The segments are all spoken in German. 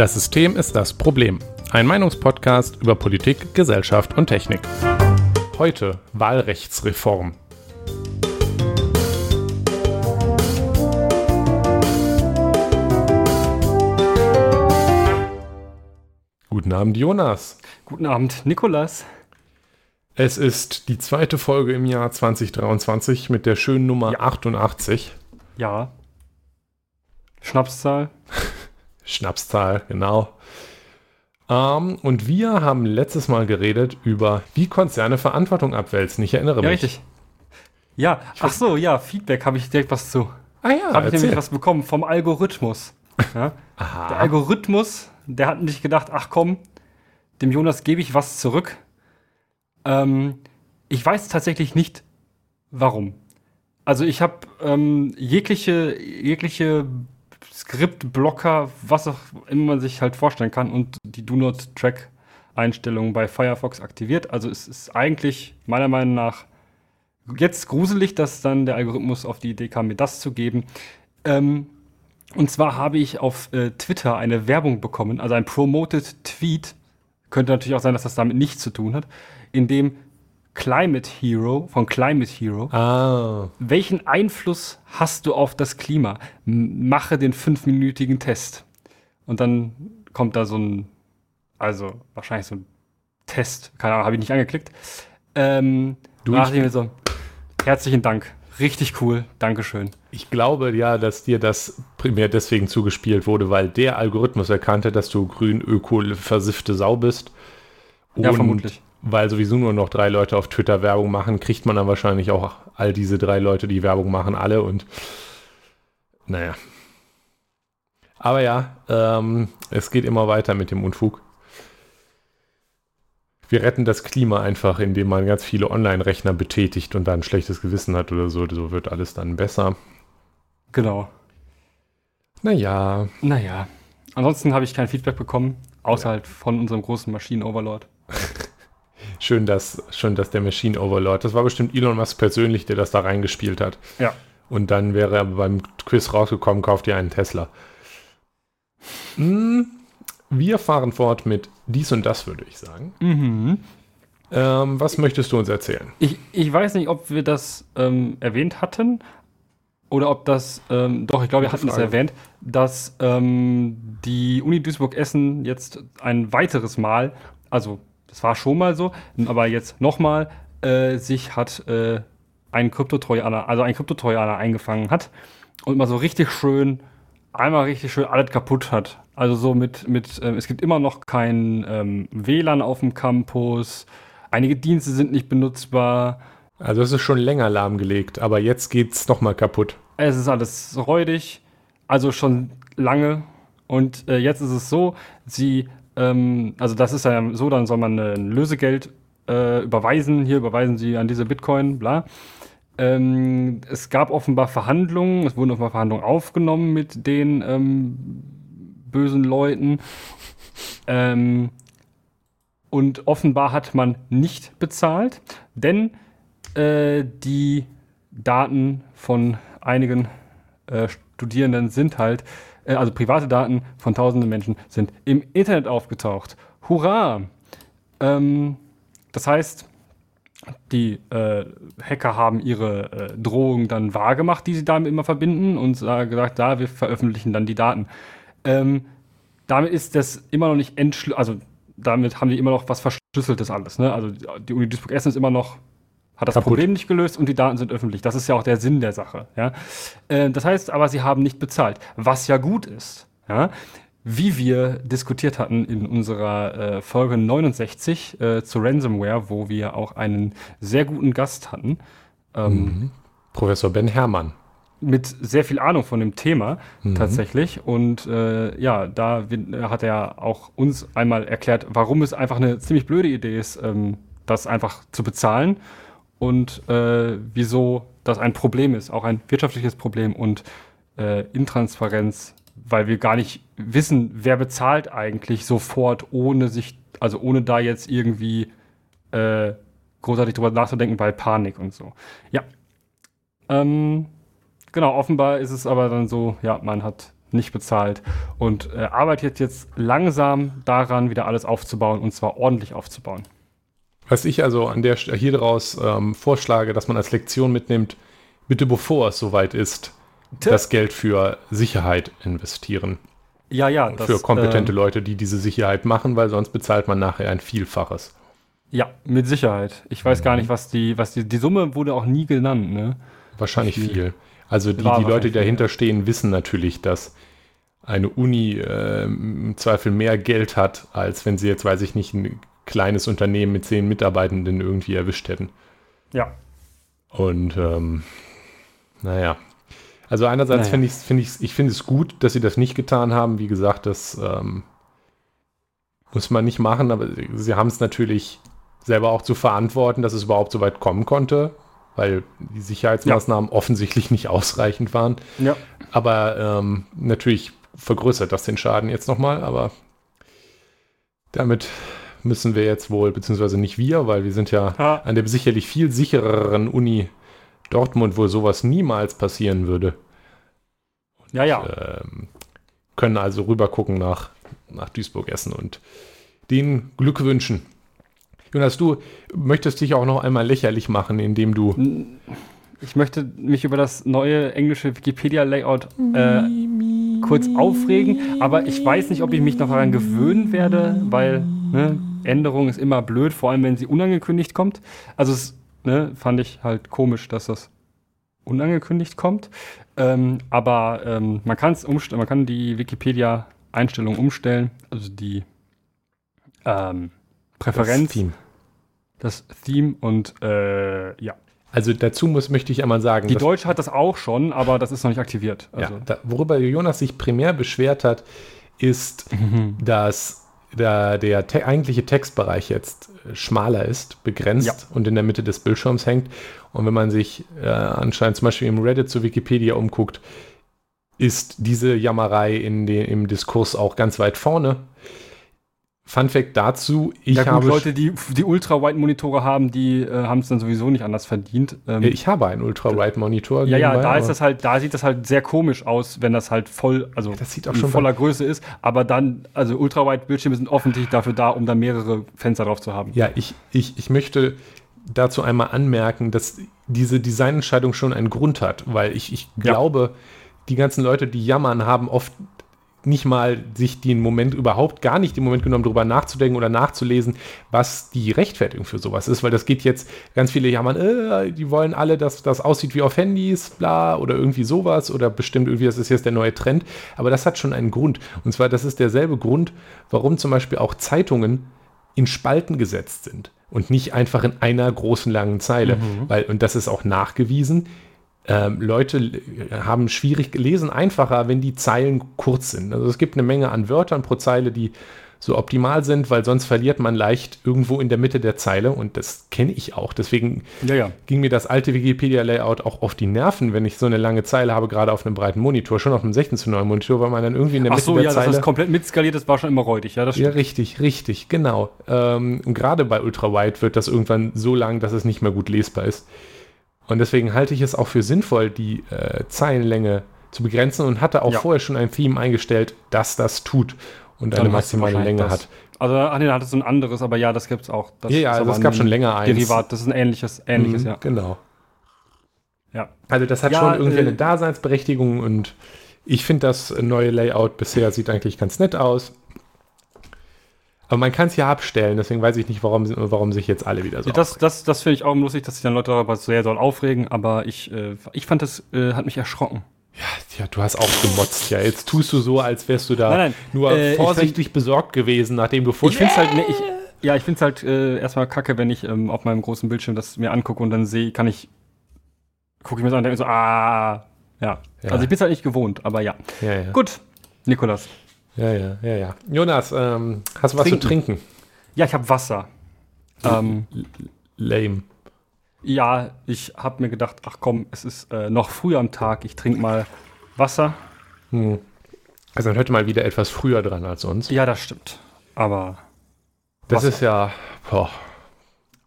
Das System ist das Problem. Ein Meinungspodcast über Politik, Gesellschaft und Technik. Heute Wahlrechtsreform. Guten Abend, Jonas. Guten Abend, Nikolas. Es ist die zweite Folge im Jahr 2023 mit der schönen Nummer Ja. 88. Ja. Schnapszahl. Schnapszahl, genau. Ähm, und wir haben letztes Mal geredet über, wie Konzerne Verantwortung abwälzen. Ich erinnere Ja, mich. richtig. Ja, ach so, ja, Feedback habe ich direkt was zu. Ah ja, Habe ich nämlich was bekommen vom Algorithmus. Ja? Der. Algorithmus, der hat nicht gedacht, ach komm, dem Jonas gebe ich was zurück. Ähm, ich weiß tatsächlich nicht, warum. Also ich habe ähm, jegliche, jegliche Skriptblocker, was auch immer man sich halt vorstellen kann und die Do Not Track Einstellungen bei Firefox aktiviert. Also es ist eigentlich meiner Meinung nach jetzt gruselig, dass dann der Algorithmus auf die Idee kam, mir das zu geben. Ähm, und zwar habe ich auf äh, Twitter eine Werbung bekommen, also ein Promoted Tweet. Könnte natürlich auch sein, dass das damit nichts zu tun hat, in dem Climate Hero von Climate Hero Ah, welchen Einfluss hast du auf das Klima? Mache den fünfminütigen Test. Und dann kommt da so ein, also wahrscheinlich so ein Test, keine Ahnung, habe ich nicht angeklickt. Ähm, Du, dachte ich- mir so, herzlichen Dank, richtig cool, Dankeschön. ich glaube ja, dass dir das primär deswegen zugespielt wurde, weil der Algorithmus erkannte, dass du grün öko versiffte Sau bist. Ja, Und vermutlich. Weil sowieso nur noch drei Leute auf Twitter Werbung machen, kriegt man dann wahrscheinlich auch all diese drei Leute, die Werbung machen, alle und naja. Aber ja, ähm, es geht immer weiter mit dem Unfug. Wir retten das Klima einfach, indem man ganz viele Online-Rechner betätigt und dann ein schlechtes Gewissen hat oder so. So wird alles dann besser. Genau. Naja, Naja, ansonsten habe ich kein Feedback bekommen, außer halt von unserem großen Maschinen-Overlord. schön, dass, schön, dass der Machine Overlord, das war bestimmt Elon Musk persönlich, der das da reingespielt hat. Ja. Und dann wäre er beim Quiz rausgekommen, kauft ihr einen Tesla. Hm, wir fahren fort mit dies und das, würde ich sagen. Mhm. Ähm, was möchtest du uns erzählen? Ich, ich weiß nicht, ob wir das ähm, erwähnt hatten oder ob das, ähm, doch, ich glaube, wir hatten es Frage. erwähnt, dass ähm, die Uni Duisburg-Essen jetzt ein weiteres Mal, also das war schon mal so, aber jetzt nochmal äh, sich hat äh, einen Kryptotrojaner, also einen Kryptotrojaner eingefangen hat und mal so richtig schön, einmal richtig schön alles kaputt hat. Also so mit, mit ähm, es gibt immer noch kein ähm, WLAN auf dem Campus, einige Dienste sind nicht benutzbar, Also es ist schon länger lahmgelegt, aber jetzt geht's nochmal kaputt. Es ist alles räudig, also schon lange. Und äh, jetzt ist es so, sie, ähm, also das ist ja so, dann soll man äh, ein Lösegeld äh, überweisen. Hier überweisen sie an diese Bitcoin, bla. Ähm, es gab offenbar Verhandlungen, es wurden offenbar Verhandlungen aufgenommen mit den ähm, bösen Leuten. Ähm, und offenbar hat man nicht bezahlt, denn äh, die Daten von einigen äh, Studierenden sind halt, äh, also private Daten von tausenden Menschen sind im Internet aufgetaucht. Hurra! Ähm, das heißt, die äh, Hacker haben ihre äh, Drohung dann wahrgemacht, die sie damit immer verbinden und äh, gesagt, da, wir veröffentlichen dann die Daten. Ähm, damit ist das immer noch nicht entschlüsselt, also damit haben die immer noch was Verschlüsseltes alles. Ne? Also die- Uni Duisburg-Essen ist immer noch, hat das Kaputt. Problem nicht gelöst und die Daten sind öffentlich. Das ist ja auch der Sinn der Sache. Ja? Äh, das heißt aber, sie haben nicht bezahlt, was ja gut ist. Ja? Wie wir diskutiert hatten in unserer äh, Folge 69 äh, zu Ransomware, wo wir auch einen sehr guten Gast hatten, ähm, Professor Ben Herrmann. mit sehr viel Ahnung von dem Thema tatsächlich. Und äh, ja, da äh, hat er auch uns einmal erklärt, warum es einfach eine ziemlich blöde Idee ist, ähm, das einfach zu bezahlen und äh, wieso das ein Problem ist, auch ein wirtschaftliches Problem und äh, Intransparenz, weil wir gar nicht wissen, wer bezahlt eigentlich sofort, ohne sich, also ohne da jetzt irgendwie äh, großartig drüber nachzudenken bei Panik und so. Ja. Ähm, genau, offenbar ist es aber dann so, ja, man hat nicht bezahlt und äh, arbeitet jetzt langsam daran, wieder alles aufzubauen und zwar ordentlich aufzubauen. Was ich also an der hier draus ähm, vorschlage, dass man als Lektion mitnimmt, bitte bevor es soweit ist, Tja. das Geld für Sicherheit investieren. Ja, ja. Und für kompetente Leute, die diese Sicherheit machen, weil sonst bezahlt man nachher ein Vielfaches. Ja, mit Sicherheit. Ich weiß gar nicht, was die, was die, die Summe wurde auch nie genannt, ne? Wahrscheinlich Viel. viel. Also die, die Leute, die dahinter stehen, wissen natürlich, dass eine Uni äh, im Zweifel mehr Geld hat, als wenn sie jetzt, weiß ich nicht, ein kleines Unternehmen mit zehn Mitarbeitenden irgendwie erwischt hätten. Ja. Und ähm, naja. Also einerseits Naja. finde ich finde ich ich finde es gut, dass sie das nicht getan haben. Wie gesagt, das ähm, muss man nicht machen, aber sie haben es natürlich selber auch zu verantworten, dass es überhaupt so weit kommen konnte, weil die Sicherheitsmaßnahmen offensichtlich nicht ausreichend waren. Ja. Aber ähm, natürlich vergrößert das den Schaden jetzt nochmal, aber damit müssen wir jetzt wohl, beziehungsweise nicht wir, weil wir sind ja Ha. an der sicherlich viel sichereren Uni Dortmund, wo sowas niemals passieren würde, Ja, ja. ähm, können also rüber gucken nach, nach Duisburg essen und den Glück wünschen. Jonas, du möchtest dich auch noch einmal lächerlich machen, indem du Ich möchte mich über das neue englische Wikipedia-Layout äh, kurz aufregen, aber ich weiß nicht, ob ich mich noch daran gewöhnen werde, weil ne, Änderung ist immer blöd, vor allem wenn sie unangekündigt kommt. Also es ne, fand ich halt komisch, dass das unangekündigt kommt. Ähm, aber ähm, man kann es umstellen, man kann die Wikipedia-Einstellung umstellen, also die ähm, Präferenz, das Theme. das Theme und äh, ja. Also dazu muss, möchte ich einmal sagen, Die Deutsche hat das auch schon, aber das ist noch nicht aktiviert. Also, ja, da, worüber Jonas sich primär beschwert hat, ist, Mhm. dass der, der te eigentliche Textbereich jetzt äh, schmaler ist, begrenzt Ja. und in der Mitte des Bildschirms hängt. Und wenn man sich äh, anscheinend zum Beispiel im Reddit zu Wikipedia umguckt, ist diese Jammerei in den, im Diskurs auch ganz weit vorne. Fun Fact dazu, ich ja, gut, habe Leute, die, die Ultra-Wide-Monitore haben, die äh, haben es dann sowieso nicht anders verdient. Ähm, ich habe einen Ultra-Wide-Monitor. ja, ja, da ist das halt, da sieht das halt sehr komisch aus, wenn das halt voll, also das sieht auch schon voller Größe ist. Aber dann, also Ultra-Wide-Bildschirme sind offensichtlich dafür da, um da mehrere Fenster drauf zu haben. Ja, ich, ich, ich möchte dazu einmal anmerken, dass diese Designentscheidung schon einen Grund hat, weil ich, ich Ja. glaube, die ganzen Leute, die jammern, haben oft nicht mal sich den Moment überhaupt gar nicht den Moment genommen, darüber nachzudenken oder nachzulesen, was die Rechtfertigung für sowas ist, weil das geht jetzt, ganz viele jammern, äh, die wollen alle, dass das aussieht wie auf Handys, bla, oder irgendwie sowas, oder bestimmt irgendwie, das ist jetzt der neue Trend, aber das hat schon einen Grund. Und zwar, das ist derselbe Grund, warum zum Beispiel auch Zeitungen in Spalten gesetzt sind und nicht einfach in einer großen langen Zeile, weil, und das ist auch nachgewiesen, ähm, Leute l- haben schwierig lesen einfacher, wenn die Zeilen kurz sind. Also es gibt eine Menge an Wörtern pro Zeile, die so optimal sind, weil sonst verliert man leicht irgendwo in der Mitte der Zeile und das kenne ich auch. Deswegen Ja, ja. ging mir das alte Wikipedia-Layout auch auf die Nerven, wenn ich so eine lange Zeile habe, gerade auf einem breiten Monitor, schon auf einem 16 zu 9 Monitor, weil man dann irgendwie in der Ach Mitte so, der ja, Zeile das komplett mitskaliert ist, war schon immer räudig. Ja, das ja, stimmt. richtig, richtig, genau. Ähm, und gerade bei Ultrawide wird das irgendwann so lang, dass es nicht mehr gut lesbar ist. Und deswegen halte ich es auch für sinnvoll, die äh, Zeilenlänge zu begrenzen und hatte auch Ja. vorher schon ein Theme eingestellt, das das tut und eine Dann du maximale Länge das. hat. Also, ach nee, da hattest du ein anderes, aber ja, das gibt's auch. Das Ja, ja, also es gab schon länger eins. Derivat, das ist ein ähnliches, ähnliches, Mhm, ja. Genau. ja. Also das hat Ja, schon irgendwie äh, eine Daseinsberechtigung und ich finde das neue Layout bisher sieht eigentlich ganz nett aus. Aber man kann es ja abstellen, deswegen weiß ich nicht, warum, warum sich jetzt alle wieder so Das, das, das finde ich auch lustig, dass sich dann Leute darüber sehr doll aufregen, aber ich, äh, ich fand das, äh, hat mich erschrocken. Ja, du hast auch gemotzt, ja. Jetzt tust du so, als wärst du da Nein, nein, nur äh, ich vorsichtig besorgt gewesen, nachdem du vor Ich finde es halt, ne, ich, ja, ich finde es halt äh, erstmal kacke, wenn ich ähm, auf meinem großen Bildschirm das mir angucke und dann sehe, kann ich, gucke ich mir so an und denke so, ah, ja. Ja. Also ich bin es halt nicht gewohnt, aber ja. Ja, ja. Gut, Nikolas. Ja, ja, ja, ja. Jonas, ähm, hast du was zu trinken? Ja, ich habe Wasser. Ähm, Lame. ja, ich habe mir gedacht, ach komm, es ist äh, noch früh am Tag, ich trinke mal Wasser. Hm. Also dann heute mal wieder etwas früher dran als uns. Ja, das stimmt. Aber Das Wasser. ist ja boah,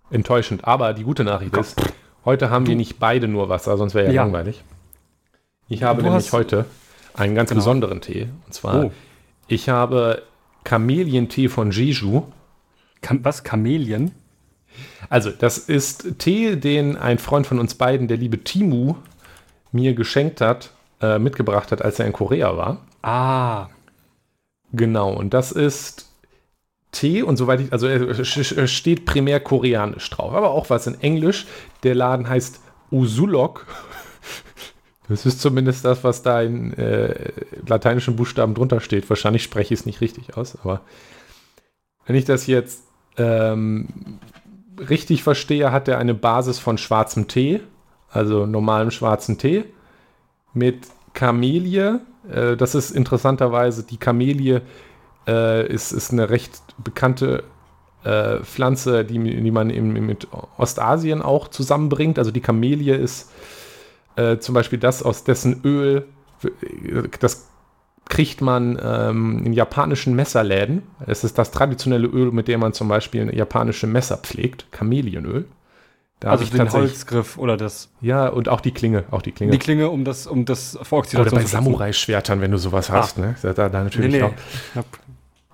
enttäuschend. Aber die gute Nachricht ist, heute haben wir nicht beide nur Wasser, sonst wäre ja, Ja. langweilig. Ich habe Du nämlich heute einen ganz Genau. besonderen Tee. Und zwar, Oh. Ich habe Kamelientee von Jeju. Kam was? Chamäleon? Also, das ist Tee, den ein Freund von uns beiden, der liebe Timu, mir geschenkt hat, äh, mitgebracht hat, als er in Korea war. Ah. Genau, und das ist Tee und soweit ich, also er sch- steht primär koreanisch drauf, aber auch was in Englisch. Der Laden heißt Usulok. Das ist zumindest das, was da in äh, lateinischen Buchstaben drunter steht. Wahrscheinlich spreche ich es nicht richtig aus, aber wenn ich das jetzt ähm, richtig verstehe, hat er eine Basis von schwarzem Tee, also normalem schwarzen Tee, mit Kamelie. Äh, das ist interessanterweise, die Kamelie äh, ist, ist eine recht bekannte äh, Pflanze, die, die man im, mit Ostasien auch zusammenbringt. Also die Kamelie ist äh, zum Beispiel das, aus dessen Öl, das kriegt man ähm, in japanischen Messerläden. Es ist das traditionelle Öl, mit dem man zum Beispiel japanische Messer pflegt, Kamelienöl. Da also den Holzgriff oder das. Ja, und auch die Klinge, auch die Klinge. Die Klinge, um das, um das vor Oder bei. Samurai-Schwertern, wenn du sowas hast, ne? Da, da Nee, natürlich nee. auch. Knapp.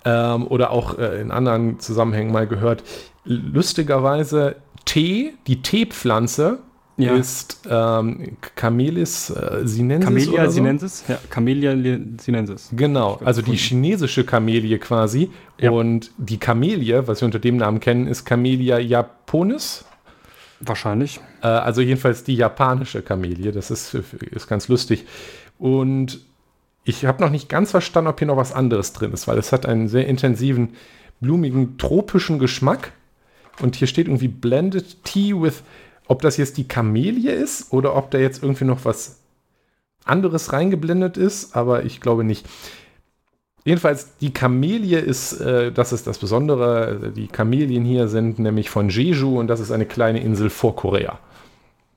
Ähm, oder auch äh, in anderen Zusammenhängen mal gehört. Lustigerweise Tee, die Teepflanze Ja. ist ähm, Camelis äh, sinensis Camellia so. sinensis? Ja, Camellia li- sinensis. Genau, also die chinesische Kamelie quasi. Ja. Und die Kamelie, was wir unter dem Namen kennen, ist Camellia japonis. Wahrscheinlich. Äh, also jedenfalls die japanische Kamelie. Das ist, ist ganz lustig. Und ich habe noch nicht ganz verstanden, ob hier noch was anderes drin ist, weil es hat einen sehr intensiven, blumigen, tropischen Geschmack. Und hier steht irgendwie Blended Tea with, ob das jetzt die Kamelie ist oder ob da jetzt irgendwie noch was anderes reingeblendet ist, aber ich glaube nicht. Jedenfalls, die Kamelie ist, äh, das ist das Besondere. Die Kamelien hier sind nämlich von Jeju und das ist eine kleine Insel vor Korea.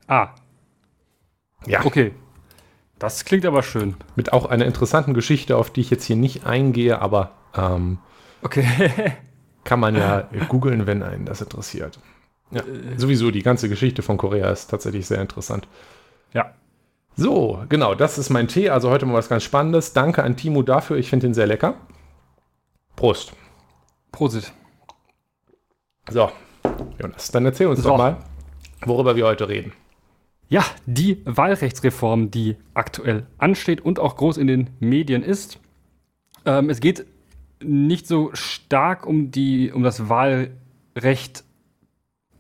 Ah, Ja, okay. Das klingt aber schön. mit auch einer interessanten Geschichte, auf die ich jetzt hier nicht eingehe, aber ähm, Okay. kann man ja googeln, wenn einen das interessiert. Ja, sowieso, die ganze Geschichte von Korea ist tatsächlich sehr interessant. ja. So, genau, das ist mein Tee. Also heute mal was ganz Spannendes. Danke an Timo dafür. Ich finde ihn sehr lecker. Prost. Prosit. So, Jonas, dann erzähl uns So. doch mal, worüber wir heute reden. Ja, die Wahlrechtsreform, die aktuell ansteht und auch groß in den Medien ist. Ähm, es geht nicht so stark um, die, um das Wahlrecht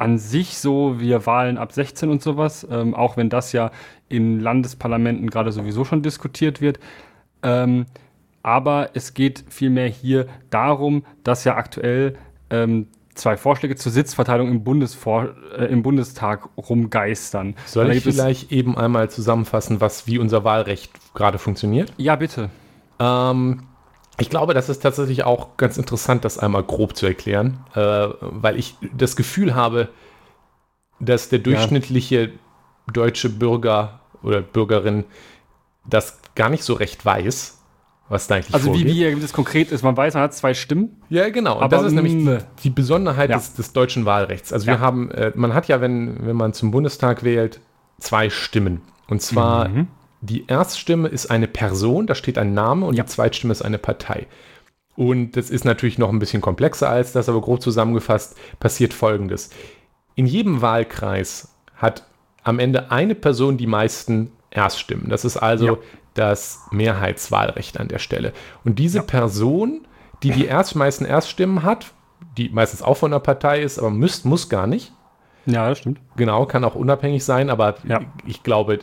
an sich, so wie Wahlen ab 16 und sowas, ähm, auch wenn das ja in Landesparlamenten gerade sowieso schon diskutiert wird. Ähm, aber es geht vielmehr hier darum, dass ja aktuell ähm, zwei Vorschläge zur Sitzverteilung im, Bundesvor äh, im Bundestag rumgeistern. Soll ich vielleicht eben einmal zusammenfassen, was wie unser Wahlrecht gerade funktioniert? Ja, bitte. Ähm, ich glaube, das ist tatsächlich auch ganz interessant, das einmal grob zu erklären, äh, weil ich das Gefühl habe, dass der durchschnittliche deutsche Bürger oder Bürgerin das gar nicht so recht weiß, was da eigentlich Also wie, vorgeht. wie das konkret ist, man weiß, man hat zwei Stimmen. Ja, genau. Und Aber, das ist nämlich die, mm, die Besonderheit ja. des, des deutschen Wahlrechts. Also wir Ja. haben, äh, man hat ja, wenn, wenn man zum Bundestag wählt, zwei Stimmen. Und zwar Mhm. Die Erststimme ist eine Person, da steht ein Name und Ja. die Zweitstimme ist eine Partei. Und das ist natürlich noch ein bisschen komplexer als das, aber grob zusammengefasst passiert Folgendes. In jedem Wahlkreis hat am Ende eine Person die meisten Erststimmen. Das ist also Ja. das Mehrheitswahlrecht an der Stelle. Und diese Person, die die erst meisten Erststimmen hat, die meistens auch von der Partei ist, aber müsst, muss gar nicht, Ja, das stimmt. genau, kann auch unabhängig sein, aber Ja. ich glaube,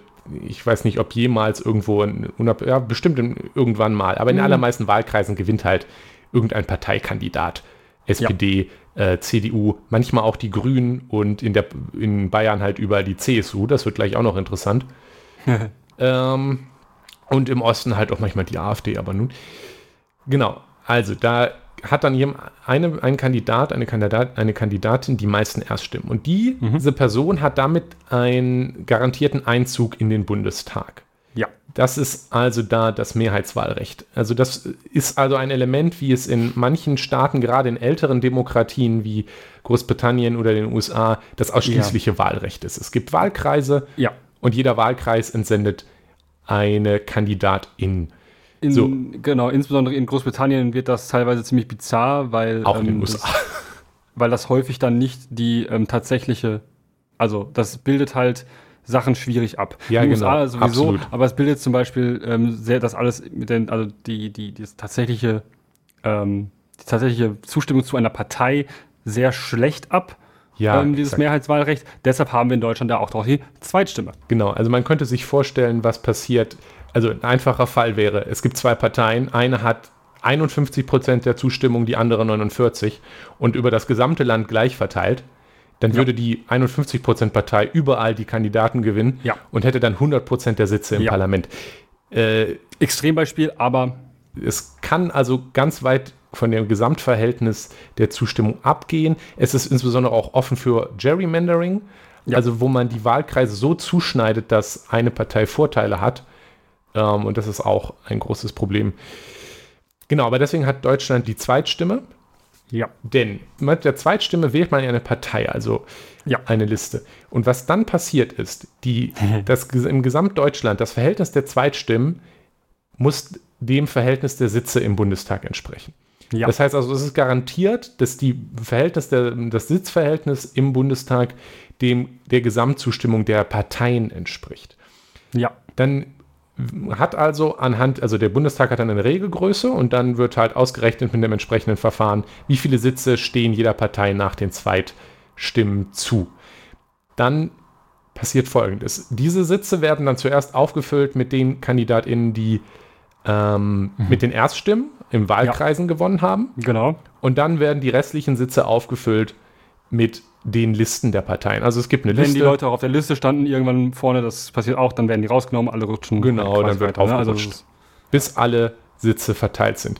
ich weiß nicht, ob jemals irgendwo, unab ja, bestimmt in, irgendwann mal, aber in den Mhm. allermeisten Wahlkreisen gewinnt halt irgendein Parteikandidat. SPD, äh, CDU, manchmal auch die Grünen und in, der, in Bayern halt überall die CSU. Das wird gleich auch noch interessant. ähm, und im Osten halt auch manchmal die AfD, aber nun. Genau, also da hat dann jem- eine, ein Kandidat, eine, Kandidat, eine Kandidatin die meisten Erststimmen. Und die, diese Person hat damit einen garantierten Einzug in den Bundestag. Ja. Das ist also da das Mehrheitswahlrecht. Also das ist also ein Element, wie es in manchen Staaten, gerade in älteren Demokratien wie Großbritannien oder den USA, das ausschließliche Wahlrecht ist. Es gibt Wahlkreise Ja. und jeder Wahlkreis entsendet eine Kandidatin. In, So. Genau, insbesondere in Großbritannien wird das teilweise ziemlich bizarr, weil, Auch in den ähm, USA. das, weil das häufig dann nicht die ähm, tatsächliche, also das bildet halt Sachen schwierig ab. Ja, in den genau, USA sowieso, absolut. aber es bildet zum Beispiel ähm, sehr das alles mit den, also die, die, die tatsächliche, ähm, die tatsächliche Zustimmung zu einer Partei sehr schlecht ab. Ja, ähm, dieses exakt. Mehrheitswahlrecht. Deshalb haben wir in Deutschland da auch doch die Zweitstimme. Genau, also man könnte sich vorstellen, was passiert. Also ein einfacher Fall wäre, es gibt zwei Parteien, eine hat 51 Prozent der Zustimmung, die andere 49 und über das gesamte Land gleich verteilt. Dann würde die 51 Prozent Partei überall die Kandidaten gewinnen Ja. und hätte dann 100 Prozent der Sitze im Ja. Parlament. Äh, Extrembeispiel, aber es kann also ganz weit von dem Gesamtverhältnis der Zustimmung abgehen. Es ist insbesondere auch offen für Gerrymandering, Ja. also wo man die Wahlkreise so zuschneidet, dass eine Partei Vorteile hat. Ähm, und das ist auch ein großes Problem. Genau, aber deswegen hat Deutschland die Zweitstimme. ja. Denn mit der Zweitstimme wählt man ja eine Partei, also Ja. eine Liste. Und was dann passiert ist, die, das, im Gesamtdeutschland, das Verhältnis der Zweitstimmen muss dem Verhältnis der Sitze im Bundestag entsprechen. Ja. Das heißt also, es ist garantiert, dass die Verhältnis der, das Sitzverhältnis im Bundestag dem der Gesamtzustimmung der Parteien entspricht. ja. Dann hat also anhand, also der Bundestag hat dann eine Regelgröße und dann wird halt ausgerechnet mit dem entsprechenden Verfahren, wie viele Sitze stehen jeder Partei nach den Zweitstimmen zu. Dann passiert folgendes. Diese Sitze werden dann zuerst aufgefüllt mit den KandidatInnen, die ähm, mit den Erststimmen im Wahlkreisen gewonnen haben. Genau. Und dann werden die restlichen Sitze aufgefüllt mit den Listen der Parteien. Also es gibt eine Wenn Liste. die Leute auch auf der Liste standen, irgendwann vorne, das passiert auch, dann werden die rausgenommen, alle rutschen. Genau, dann wird weiter, ne? Also aufgerutscht. das ist- bis alle Sitze verteilt sind.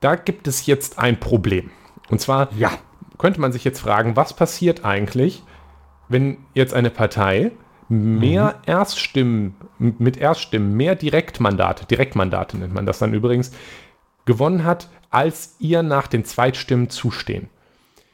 Da gibt es jetzt ein Problem. Und zwar ja. könnte man sich jetzt fragen, was passiert eigentlich, wenn jetzt eine Partei mehr Erststimmen, m- mit Erststimmen, mehr Direktmandate, Direktmandate nennt man das dann übrigens, gewonnen hat, als ihr nach den Zweitstimmen zustehen.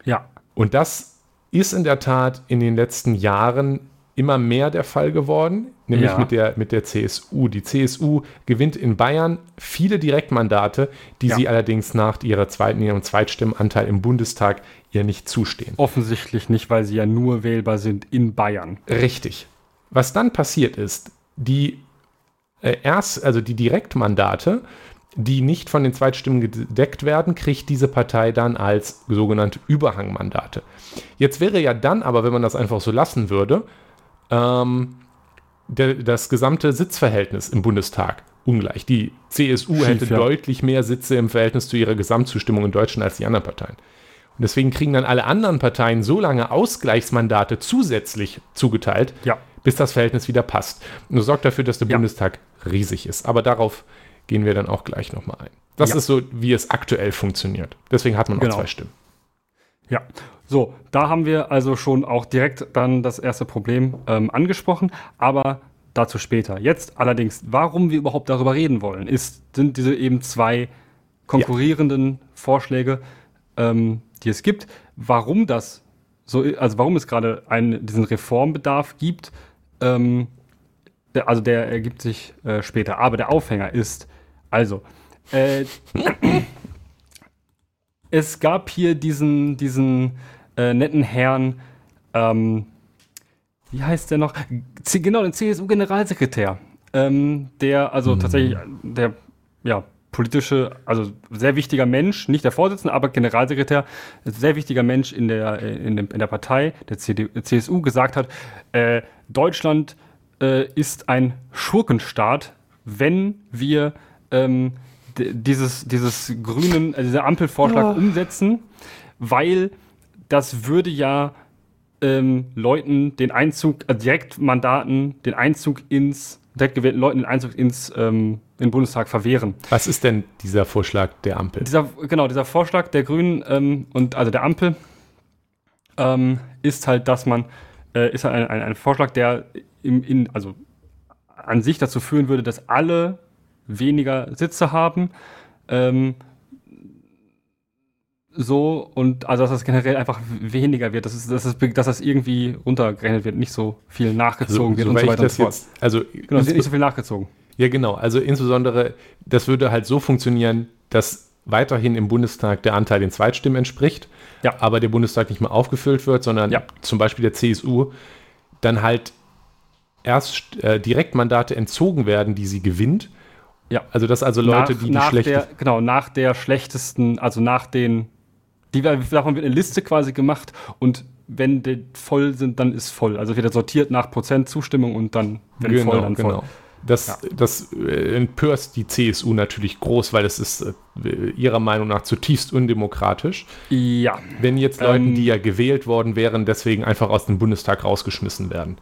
Ja. Und das ist in der Tat in den letzten Jahren immer mehr der Fall geworden, nämlich Ja. mit, der, mit der CSU. Die CSU gewinnt in Bayern viele Direktmandate, die Ja. sie allerdings nach ihrer zweiten, ihrem Zweitstimmenanteil im Bundestag ihr nicht zustehen. Offensichtlich nicht, weil sie ja nur wählbar sind in Bayern. Richtig. Was dann passiert ist, die äh, erst, also die Direktmandate, die nicht von den Zweitstimmen gedeckt werden, kriegt diese Partei dann als sogenannte Überhangmandate. Jetzt wäre ja dann aber, wenn man das einfach so lassen würde, ähm, der, das gesamte Sitzverhältnis im Bundestag ungleich. Die CSU Schief, hätte ja. deutlich mehr Sitze im Verhältnis zu ihrer Gesamtzustimmung in Deutschland als die anderen Parteien. Und deswegen kriegen dann alle anderen Parteien so lange Ausgleichsmandate zusätzlich zugeteilt, Ja. bis das Verhältnis wieder passt. Und das sorgt dafür, dass der Ja. Bundestag riesig ist. Aber darauf gehen wir dann auch gleich nochmal ein. Das Ja. ist so, wie es aktuell funktioniert. Deswegen hat man auch Genau. zwei Stimmen. Ja, so, da haben wir also schon auch direkt dann das erste Problem ähm, angesprochen, aber dazu später. Jetzt allerdings, warum wir überhaupt darüber reden wollen, ist, sind diese eben zwei konkurrierenden Vorschläge, ähm, die es gibt. Warum das so, also warum es gerade einen, diesen Reformbedarf gibt, ähm, der, also der ergibt sich äh, später. Aber der Aufhänger ist, also, äh, es gab hier diesen, diesen äh, netten Herrn, ähm, wie heißt der noch? C genau, den CSU-Generalsekretär. Ähm, der, also tatsächlich, der, ja, politische, also sehr wichtiger Mensch, nicht der Vorsitzende, aber Generalsekretär, sehr wichtiger Mensch in der, äh, in, dem, in der Partei, der CD, CSU, gesagt hat, äh, Deutschland äh, ist ein Schurkenstaat, wenn wir ähm, dieses, dieses grünen, äh, dieser Ampelvorschlag umsetzen, weil das würde ja ähm, Leuten den Einzug, äh, Direktmandaten, den Einzug ins, direkt gewählten Leuten den Einzug ins ähm, in den Bundestag verwehren. Was ist denn dieser Vorschlag der Ampel? Dieser, genau, dieser Vorschlag der Grünen ähm, und also der Ampel ähm, ist halt, dass man, äh, ist halt ein, ein, ein Vorschlag, der im, in, also an sich dazu führen würde, dass alle weniger Sitze haben. Ähm, so und also dass das generell einfach weniger wird, dass, es, dass, es, dass das irgendwie runtergerechnet wird, nicht so viel nachgezogen wird und so weiter und so fort. jetzt, also Genau, es wird nicht so viel nachgezogen. Ja, genau. Also insbesondere, das würde halt so funktionieren, dass weiterhin im Bundestag der Anteil den Zweitstimmen entspricht, Ja. aber der Bundestag nicht mehr aufgefüllt wird, sondern Ja. zum Beispiel der CSU dann halt erst äh, Direktmandate entzogen werden, die sie gewinnt. Ja. Also dass also Leute, die die nach schlecht der, genau, nach der schlechtesten, also nach den, die davon wird eine Liste quasi gemacht und wenn die voll sind, dann ist voll. Also wird er sortiert nach Prozent Zustimmung und dann, wenn genau, voll, dann voll. genau. Das, das äh, empört die CSU natürlich groß, weil es ist äh, ihrer Meinung nach zutiefst undemokratisch. Ja, Wenn jetzt Ähm, Leuten, die ja gewählt worden wären, deswegen einfach aus dem Bundestag rausgeschmissen werden.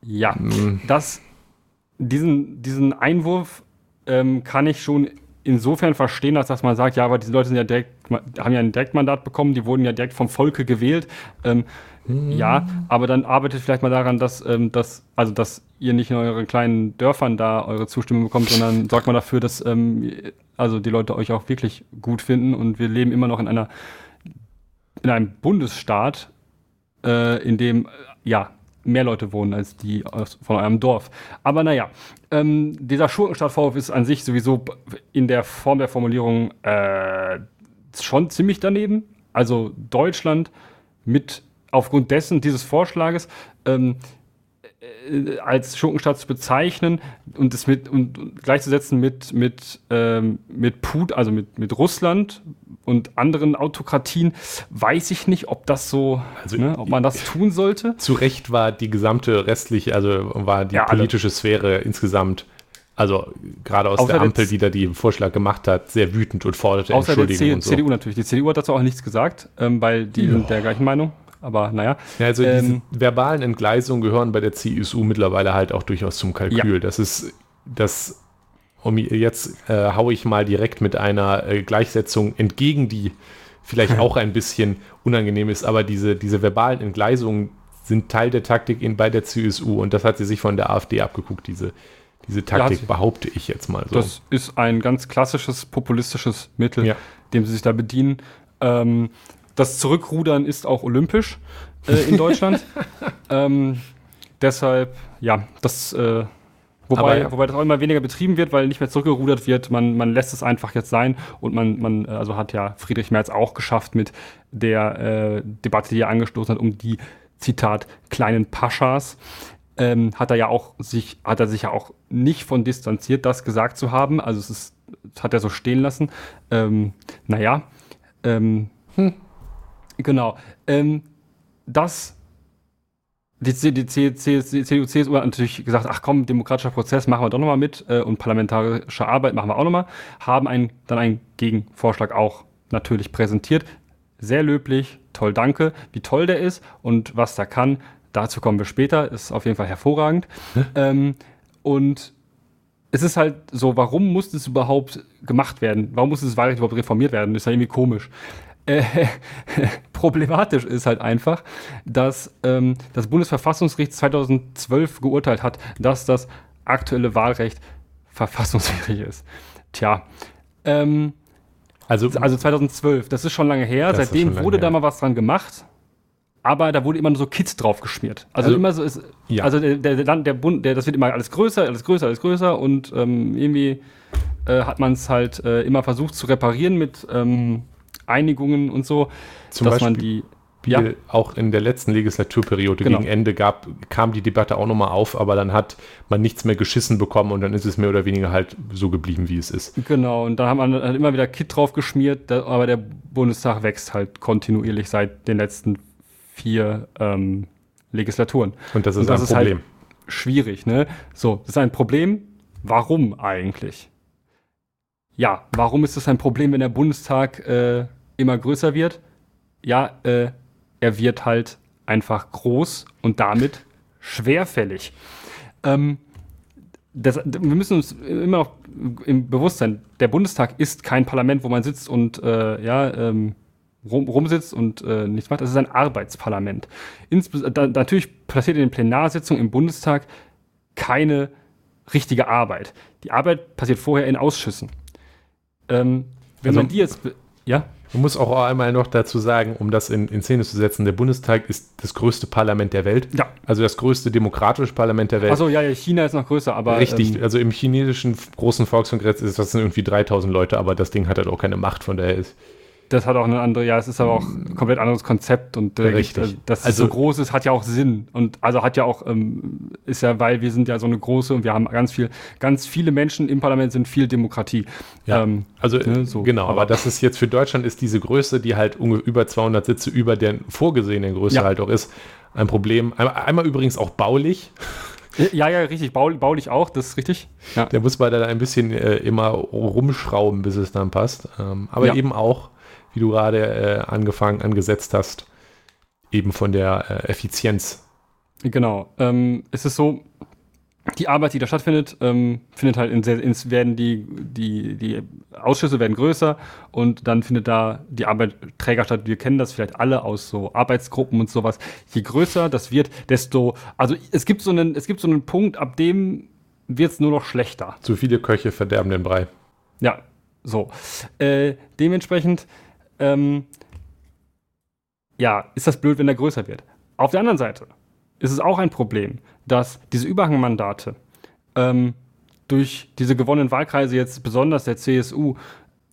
ja. Mhm. Das, diesen, diesen Einwurf ähm, kann ich schon insofern verstehen, als dass man sagt, ja, aber diese Leute sind ja direkt, haben ja ein Direktmandat bekommen, die wurden ja direkt vom Volke gewählt. Ähm, Ja, aber dann arbeitet vielleicht mal daran, dass, ähm, dass, also dass ihr nicht in euren kleinen Dörfern da eure Zustimmung bekommt, sondern sorgt mal dafür, dass ähm, also die Leute euch auch wirklich gut finden. Und wir leben immer noch in einer in einem Bundesstaat, äh, in dem äh, ja mehr Leute wohnen als die aus, von eurem Dorf. Aber naja, ähm, dieser Schurkenstaat-Vorwurf ist an sich sowieso in der Form der Formulierung äh, schon ziemlich daneben. Also Deutschland mit aufgrund dessen dieses Vorschlages ähm, äh, als Schurkenstaat zu bezeichnen und es mit und, und gleichzusetzen mit mit ähm, mit Put, also mit mit Russland und anderen Autokratien, weiß ich nicht, ob das so, Also ne, ob man das tun sollte. Zu Recht war die gesamte restliche, also war die Ja, alle. politische Sphäre insgesamt, also gerade aus Außer der Ampel, die da den Vorschlag gemacht hat, sehr wütend und forderte Außer der Entschuldigung C und so. CDU natürlich. Die CDU hat dazu auch nichts gesagt, ähm, weil die sind der gleichen Meinung. Aber naja. Ja, also Ähm, diese verbalen Entgleisungen gehören bei der CSU mittlerweile halt auch durchaus zum Kalkül. Das ist das, um jetzt äh, haue ich mal direkt mit einer äh, Gleichsetzung entgegen, die vielleicht auch ein bisschen unangenehm ist, aber diese, diese verbalen Entgleisungen sind Teil der Taktik in, bei der CSU und das hat sie sich von der AfD abgeguckt, diese, diese Taktik, sie. behaupte ich jetzt mal so. Das ist ein ganz klassisches populistisches Mittel, Ja. dem sie sich da bedienen. Ähm, das Zurückrudern ist auch olympisch äh, in Deutschland. ähm, deshalb, ja, das, äh, wobei, Aber- wobei das auch immer weniger betrieben wird, weil nicht mehr zurückgerudert wird. Man, man lässt es einfach jetzt sein und man, man, äh, also hat ja Friedrich Merz auch geschafft mit der äh, Debatte, die er angestoßen hat, um die, Zitat, kleinen Paschas. Ähm, hat er ja auch sich, hat er sich ja auch nicht von distanziert, das gesagt zu haben. Also es ist, hat er so stehen lassen. Ähm, naja, ähm, genau. Ähm, das die, CDU, CSU hat natürlich gesagt, ach komm, demokratischer Prozess machen wir doch nochmal mit äh, und parlamentarische Arbeit machen wir auch nochmal. Haben einen, dann einen Gegenvorschlag auch natürlich präsentiert. Sehr löblich, toll, danke. Wie toll der ist und was der kann, dazu kommen wir später. Ist auf jeden Fall hervorragend. Ähm, und es ist halt so, warum muss das überhaupt gemacht werden? Warum muss das Wahlrecht überhaupt reformiert werden? Das ist ja irgendwie komisch. Äh, problematisch ist halt einfach, dass ähm, das Bundesverfassungsgericht 2012 geurteilt hat, dass das aktuelle Wahlrecht verfassungswidrig ist. Tja, ähm, also, also 2012, das ist schon lange her. Seitdem lange wurde da her. mal was dran gemacht. Aber da wurde immer nur so Kids drauf geschmiert. Also, Also- immer so ist, Ja. also der, der, der Bund, der, das wird immer alles größer, alles größer, alles größer und ähm, irgendwie äh, hat man es halt äh, immer versucht zu reparieren mit ähm, Einigungen und so, Zum dass man Beispiel- die ja, auch in der letzten Legislaturperiode Genau. gegen Ende gab, kam die Debatte auch nochmal auf, aber dann hat man nichts mehr geschissen bekommen und dann ist es mehr oder weniger halt so geblieben, wie es ist. genau. Und da haben man halt immer wieder Kit drauf geschmiert, aber der Bundestag wächst halt kontinuierlich seit den letzten vier ähm, Legislaturen. Und das ist Und das ein ist halt- Problem. schwierig, ne? So, das ist ein Problem. Warum eigentlich? Ja, warum ist das ein Problem, wenn der Bundestag äh, immer größer wird? Ja, äh, er wird halt einfach groß und damit schwerfällig. Ähm, das, wir müssen uns immer noch im Bewusstsein, der Bundestag ist kein Parlament, wo man sitzt und äh, ja, ähm, rum, rumsitzt und äh, nichts macht. Es ist ein Arbeitsparlament. Insbes da, natürlich passiert in den Plenarsitzungen im Bundestag keine richtige Arbeit. Die Arbeit passiert vorher in Ausschüssen. Ähm, wenn Also- man die jetzt. Ja? Man muss auch einmal noch dazu sagen, um das in, in Szene zu setzen, der Bundestag ist das größte Parlament der Welt. Ja. Also das größte demokratische Parlament der Welt. Achso, ja, ja, China ist noch größer, aber. Richtig, ähm, also im chinesischen großen Volkskongress ist das sind irgendwie 3000 Leute, aber das Ding hat halt auch keine Macht, von daher ist. Das hat auch eine andere, ja, es ist aber auch ein komplett anderes Konzept und äh, Richtig. äh, dass es Also- so groß ist, hat ja auch Sinn. Und also hat ja auch, ähm, ist ja, weil wir sind ja so eine große und wir haben ganz viel, ganz viele Menschen im Parlament sind viel Demokratie. Ja, Ähm, also ne, so. genau, aber, Aber- das ist jetzt für Deutschland ist diese Größe, die halt über 200 Sitze über der vorgesehenen Größe Ja. halt auch ist, ein Problem. Einmal, einmal übrigens auch baulich. ja, ja, richtig, bau, baulich auch, das ist richtig. Ja. Da muss man dann ein bisschen äh, immer rumschrauben, bis es dann passt. Ähm, aber Ja. eben auch, wie du gerade äh, angefangen, angesetzt hast, eben von der äh, Effizienz. Genau. Ähm, es ist so, die Arbeit, die da stattfindet, ähm, findet halt in ins, werden die, die, die Ausschüsse werden größer und dann findet da die Arbeit träger statt. Wir kennen das vielleicht alle aus so Arbeitsgruppen und sowas. Je größer das wird, desto, also es gibt so einen, es gibt so einen Punkt, ab dem wird es nur noch schlechter. Zu viele Köche verderben den Brei. Ja, so. Äh, dementsprechend, ähm, ja, ist das blöd, wenn er größer wird. Auf der anderen Seite ist es auch ein Problem, dass diese Überhangmandate ähm, durch diese gewonnenen Wahlkreise jetzt besonders der CSU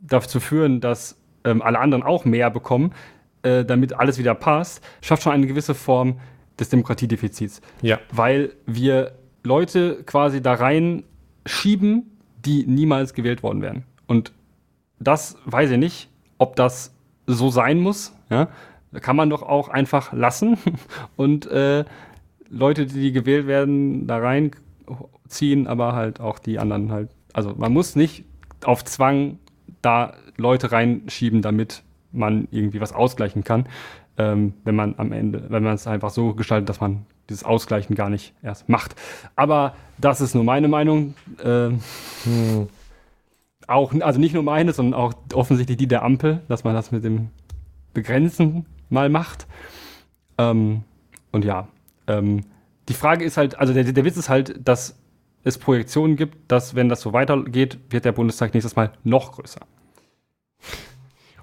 dazu führen, dass ähm, alle anderen auch mehr bekommen, äh, damit alles wieder passt, schafft schon eine gewisse Form des Demokratiedefizits Ja, weil wir Leute quasi da rein schieben, die niemals gewählt worden wären. Und das weiß ich nicht, ob das so sein muss. Ja? Kann man doch auch einfach lassen und äh, Leute, die gewählt werden, da reinziehen, aber halt auch die anderen halt. Also man muss nicht auf Zwang da Leute reinschieben, damit man irgendwie was ausgleichen kann, ähm, wenn man am Ende, wenn man es einfach so gestaltet, dass man dieses Ausgleichen gar nicht erst macht. Aber das ist nur meine Meinung. Ähm, Auch, also nicht nur meine, sondern auch offensichtlich die der Ampel, dass man das mit dem Begrenzen mal macht. Ähm, und ja, ähm, die Frage ist halt, also der, der Witz ist halt, dass es Projektionen gibt, dass wenn das so weitergeht, wird der Bundestag nächstes Mal noch größer.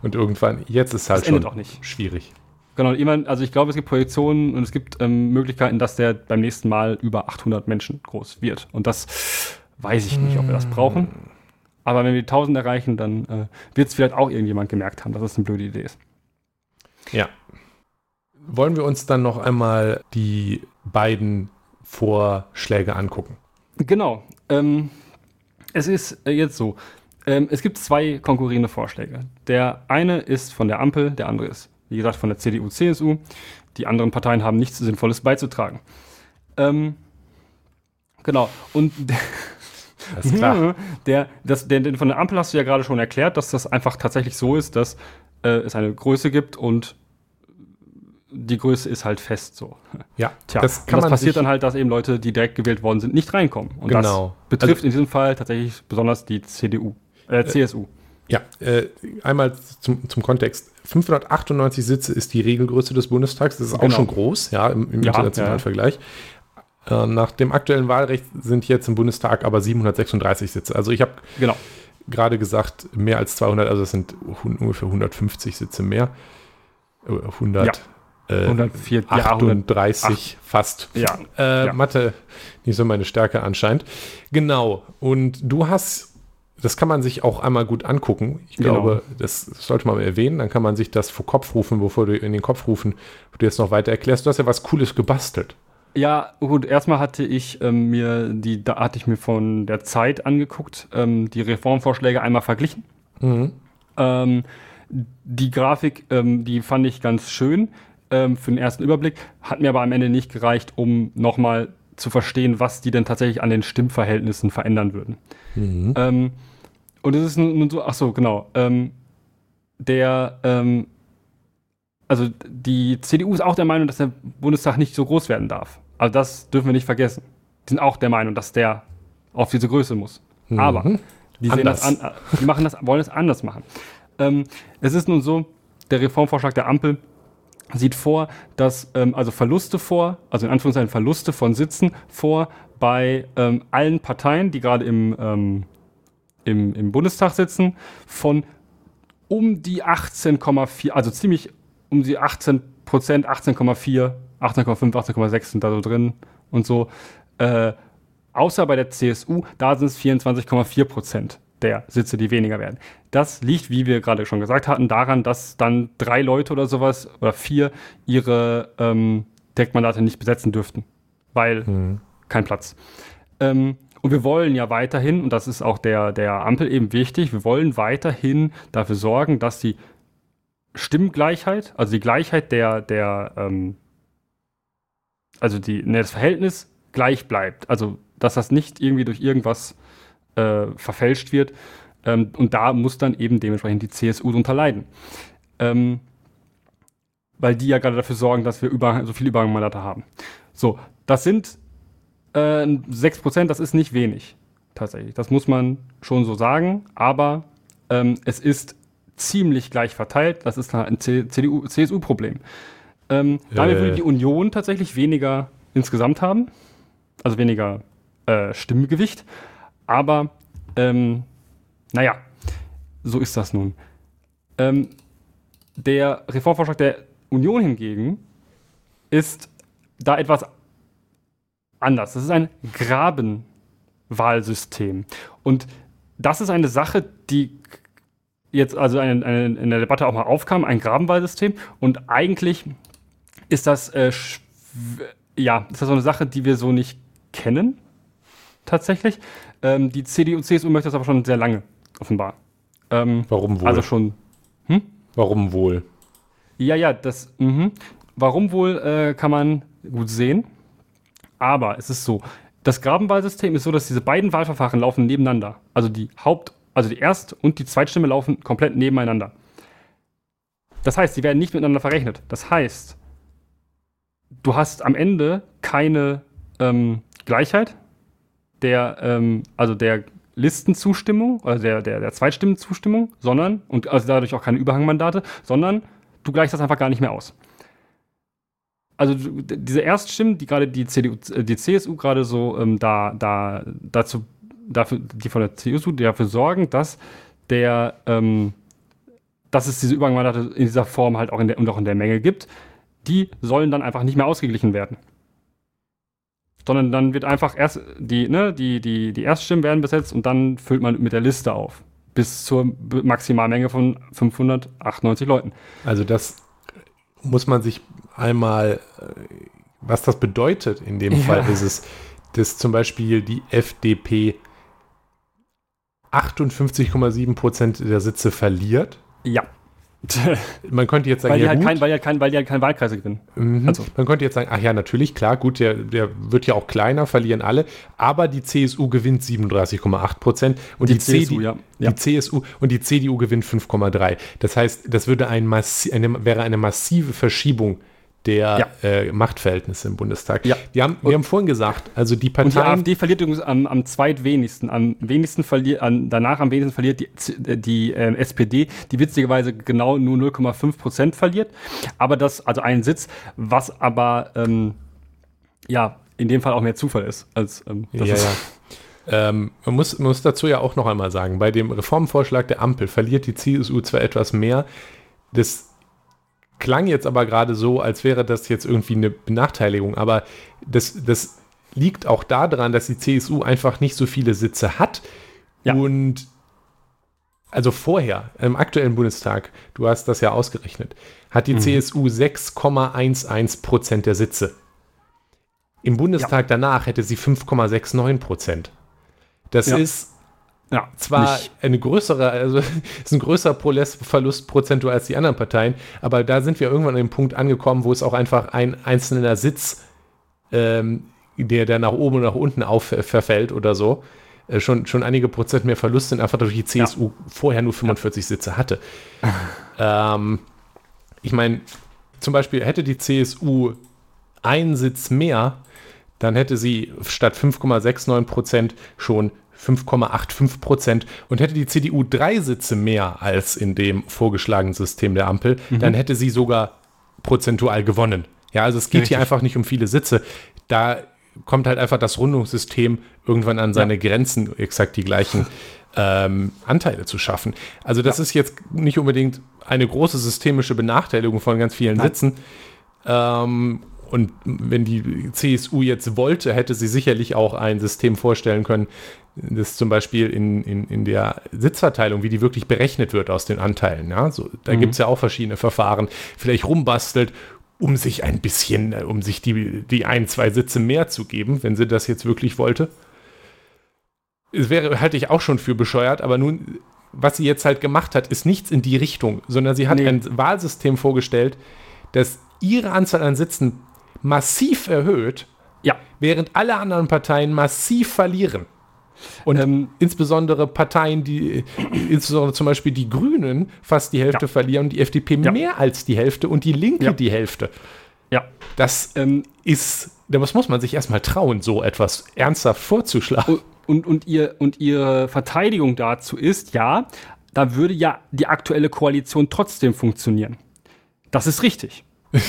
und irgendwann, jetzt ist halt Das schon auch nicht. schwierig. Genau, jemand, also ich glaube, es gibt Projektionen und es gibt ähm, Möglichkeiten, dass der beim nächsten Mal über 800 Menschen groß wird. Und das weiß ich nicht, ob wir das brauchen. Aber wenn wir die 1000 erreichen, dann äh, wird es vielleicht auch irgendjemand gemerkt haben, dass es eine blöde Idee ist. Ja. Wollen wir uns dann noch einmal die beiden Vorschläge angucken? Genau. Ähm, es ist äh, jetzt so. Ähm, es gibt zwei konkurrierende Vorschläge. Der eine ist von der Ampel, der andere ist, wie gesagt, von der CDU, CSU. Die anderen Parteien haben nichts Sinnvolles beizutragen. Ähm, genau. Und Alles klar. Der, das, der, den von der Ampel hast du ja gerade schon erklärt, dass das einfach tatsächlich so ist, dass äh, es eine Größe gibt und die Größe ist halt fest so. Ja, Tja, das und kann das man passiert dann halt, dass eben Leute, die direkt gewählt worden sind, nicht reinkommen. Und Genau. das betrifft Also- in diesem Fall tatsächlich besonders die CDU, äh, CSU. Ja, äh, einmal zum, zum Kontext. 598 Sitze ist die Regelgröße des Bundestags. Das ist auch Genau. schon groß, ja, im, im Ja, internationalen ja. Vergleich. Äh, nach dem aktuellen Wahlrecht sind jetzt im Bundestag aber 736 Sitze. Also ich habe Genau. gerade gesagt, mehr als 200, also es sind ungefähr 150 Sitze mehr. Äh, 100, äh, 104, ja, 38 fast. Ja. Äh, Ja. Mathe nicht so meine Stärke anscheinend. Genau. Und du hast, das kann man sich auch einmal gut angucken. Ich Genau. glaube, das sollte man erwähnen. Dann kann man sich das vor Kopf rufen, bevor du in den Kopf rufen, wo du jetzt noch weiter erklärst. Du hast ja was Cooles gebastelt. Ja, gut, erstmal hatte ich ähm, mir die, da hatte ich mir von der Zeit angeguckt, ähm, die Reformvorschläge einmal verglichen. Mhm. Ähm, die Grafik, ähm, die fand ich ganz schön ähm, für den ersten Überblick, hat mir aber am Ende nicht gereicht, um nochmal zu verstehen, was die denn tatsächlich an den Stimmverhältnissen verändern würden. Mhm. Ähm, und es ist nun so, ach so, genau. Der, ähm, also die CDU ist auch der Meinung, dass der Bundestag nicht so groß werden darf. Also das dürfen wir nicht vergessen. Die sind auch der Meinung, dass der auf diese Größe muss. Aber Mhm. die, sehen das an, die machen das, wollen es anders machen. Ähm, es ist nun so, der Reformvorschlag der Ampel sieht vor, dass ähm, also Verluste vor, also in Anführungszeichen Verluste von Sitzen vor bei ähm, allen Parteien, die gerade im, ähm, im, im Bundestag sitzen, von um die 18,4, also ziemlich um die 18 Prozent, 18,4, 18,5, 18,6 sind da so drin und so. Äh, außer bei der CSU, da sind es 24,4 Prozent der Sitze, die weniger werden. Das liegt, wie wir gerade schon gesagt hatten, daran, dass dann drei Leute oder sowas oder vier ihre ähm, Direktmandate nicht besetzen dürften, weil mhm. kein Platz. Ähm, und wir wollen ja weiterhin, und das ist auch der, der Ampel eben wichtig, wir wollen weiterhin dafür sorgen, dass die Stimmgleichheit, also die Gleichheit der, der ähm, also die, ne, das Verhältnis gleich bleibt. Also, dass das nicht irgendwie durch irgendwas äh, verfälscht wird. Ähm, und da muss dann eben dementsprechend die CSU drunter leiden. Ähm, weil die ja gerade dafür sorgen, dass wir über, so viele Überhangmandate haben. So, das sind äh, 6%, das ist nicht wenig, tatsächlich. Das muss man schon so sagen, aber ähm, es ist ziemlich gleich verteilt. Das ist ein CDU-CSU-Problem. Ähm, äh. Damit würde die Union tatsächlich weniger insgesamt haben, also weniger äh, Stimmgewicht. Aber ähm, naja, so ist das nun. Ähm, der Reformvorschlag der Union hingegen ist da etwas anders. Das ist ein Grabenwahlsystem. Und das ist eine Sache, die jetzt also eine, eine, in der Debatte auch mal aufkam, ein Grabenwahlsystem. Und eigentlich ist das, äh, ja, ist das so eine Sache, die wir so nicht kennen, tatsächlich. Ähm, die CDU und CSU möchte das aber schon sehr lange, offenbar. Ähm, Warum wohl? Also schon. Hm? Warum wohl? Ja, ja, das. Mh. Warum wohl äh, kann man gut sehen. Aber es ist so, das Grabenwahlsystem ist so, dass diese beiden Wahlverfahren laufen nebeneinander. Also die Haupt- also die Erst- und die Zweitstimme laufen komplett nebeneinander. Das heißt, sie werden nicht miteinander verrechnet. Das heißt, du hast am Ende keine ähm, Gleichheit der, ähm, also der Listenzustimmung, also der, der, der Zweitstimmenzustimmung, sondern, und also dadurch auch keine Überhangmandate, sondern du gleichst das einfach gar nicht mehr aus. Also diese Erststimmen, die gerade die CDU, äh, die CSU gerade so ähm, da, da, dazu dafür, die von der CSU, die dafür sorgen, dass der, ähm, dass es diese Übergangmandate in dieser Form halt auch in der, und auch in der Menge gibt, die sollen dann einfach nicht mehr ausgeglichen werden. Sondern dann wird einfach erst die, ne, die, die, die Erststimmen werden besetzt und dann füllt man mit der Liste auf. Bis zur Maximalmenge von 598 Leuten. Also das muss man sich einmal, äh, was das bedeutet in dem ja. Fall, ist es, dass zum Beispiel die FDP 58,7 Prozent der Sitze verliert. Ja. Man könnte jetzt sagen, weil, die ja, halt kein, weil, die halt kein, weil die halt keine Wahlkreise gewinnen. Mhm. Also. Man könnte jetzt sagen, ach ja, natürlich, klar, gut, der, der wird ja auch kleiner, verlieren alle, aber die CSU gewinnt 37,8 Prozent und die, die CSU, CD, ja. die CSU und die CDU gewinnt 5,3. Das heißt, das würde ein eine, wäre eine massive Verschiebung der ja. äh, Machtverhältnisse im Bundestag. Ja. Wir, haben, wir haben vorhin gesagt, also die Partei. Und die AfD verliert übrigens am, am zweitwenigsten. Am wenigsten verliert, an, danach am wenigsten verliert die, die äh, SPD, die witzigerweise genau nur 0,5 Prozent verliert. Aber das, also einen Sitz, was aber ähm, ja in dem Fall auch mehr Zufall ist, als ähm, das ja, ist. Ja. Ähm, man, muss, man muss dazu ja auch noch einmal sagen, bei dem Reformvorschlag der Ampel verliert die CSU zwar etwas mehr, das klang jetzt aber gerade so, als wäre das jetzt irgendwie eine Benachteiligung. Aber das, das liegt auch daran, dass die CSU einfach nicht so viele Sitze hat. Ja. Und also vorher, im aktuellen Bundestag, du hast das ja ausgerechnet, hat die mhm. CSU 6,11 Prozent der Sitze. Im Bundestag ja. danach hätte sie 5,69 Prozent. Das ja. ist ja, zwar nicht. eine größere, also ist ein größerer Verlust prozentual als die anderen Parteien, aber da sind wir irgendwann an dem Punkt angekommen, wo es auch einfach ein einzelner Sitz, ähm, der da nach oben und nach unten auf, verfällt oder so, äh, schon, schon einige Prozent mehr Verlust sind, einfach durch die CSU ja. vorher nur 45 ja. Sitze hatte. ähm, ich meine, zum Beispiel hätte die CSU einen Sitz mehr, dann hätte sie statt 5,69 Prozent schon 5,85 Prozent. Und hätte die CDU drei Sitze mehr als in dem vorgeschlagenen System der Ampel, mhm. dann hätte sie sogar prozentual gewonnen. Ja, also es geht Richtig. hier einfach nicht um viele Sitze. Da kommt halt einfach das Rundungssystem irgendwann an seine ja. Grenzen, exakt die gleichen ähm, Anteile zu schaffen. Also das ja. ist jetzt nicht unbedingt eine große systemische Benachteiligung von ganz vielen Nein. Sitzen. Ähm, und wenn die CSU jetzt wollte, hätte sie sicherlich auch ein System vorstellen können, das zum Beispiel in, in, in der Sitzverteilung, wie die wirklich berechnet wird aus den Anteilen. Ja? So, da mhm. gibt es ja auch verschiedene Verfahren, vielleicht rumbastelt, um sich ein bisschen, um sich die, die ein, zwei Sitze mehr zu geben, wenn sie das jetzt wirklich wollte. Es wäre, halte ich auch schon für bescheuert, aber nun, was sie jetzt halt gemacht hat, ist nichts in die Richtung, sondern sie hat nee. ein Wahlsystem vorgestellt, das ihre Anzahl an Sitzen massiv erhöht, ja. während alle anderen Parteien massiv verlieren. Und ähm, insbesondere Parteien, die, insbesondere zum Beispiel die Grünen, fast die Hälfte ja. verlieren die FDP ja. mehr als die Hälfte und die Linke ja. die Hälfte. Ja. Das ähm, ist, das muss man sich erstmal trauen, so etwas ernsthaft vorzuschlagen. Und, und, und, ihr, und ihre Verteidigung dazu ist, ja, da würde ja die aktuelle Koalition trotzdem funktionieren. Das ist richtig.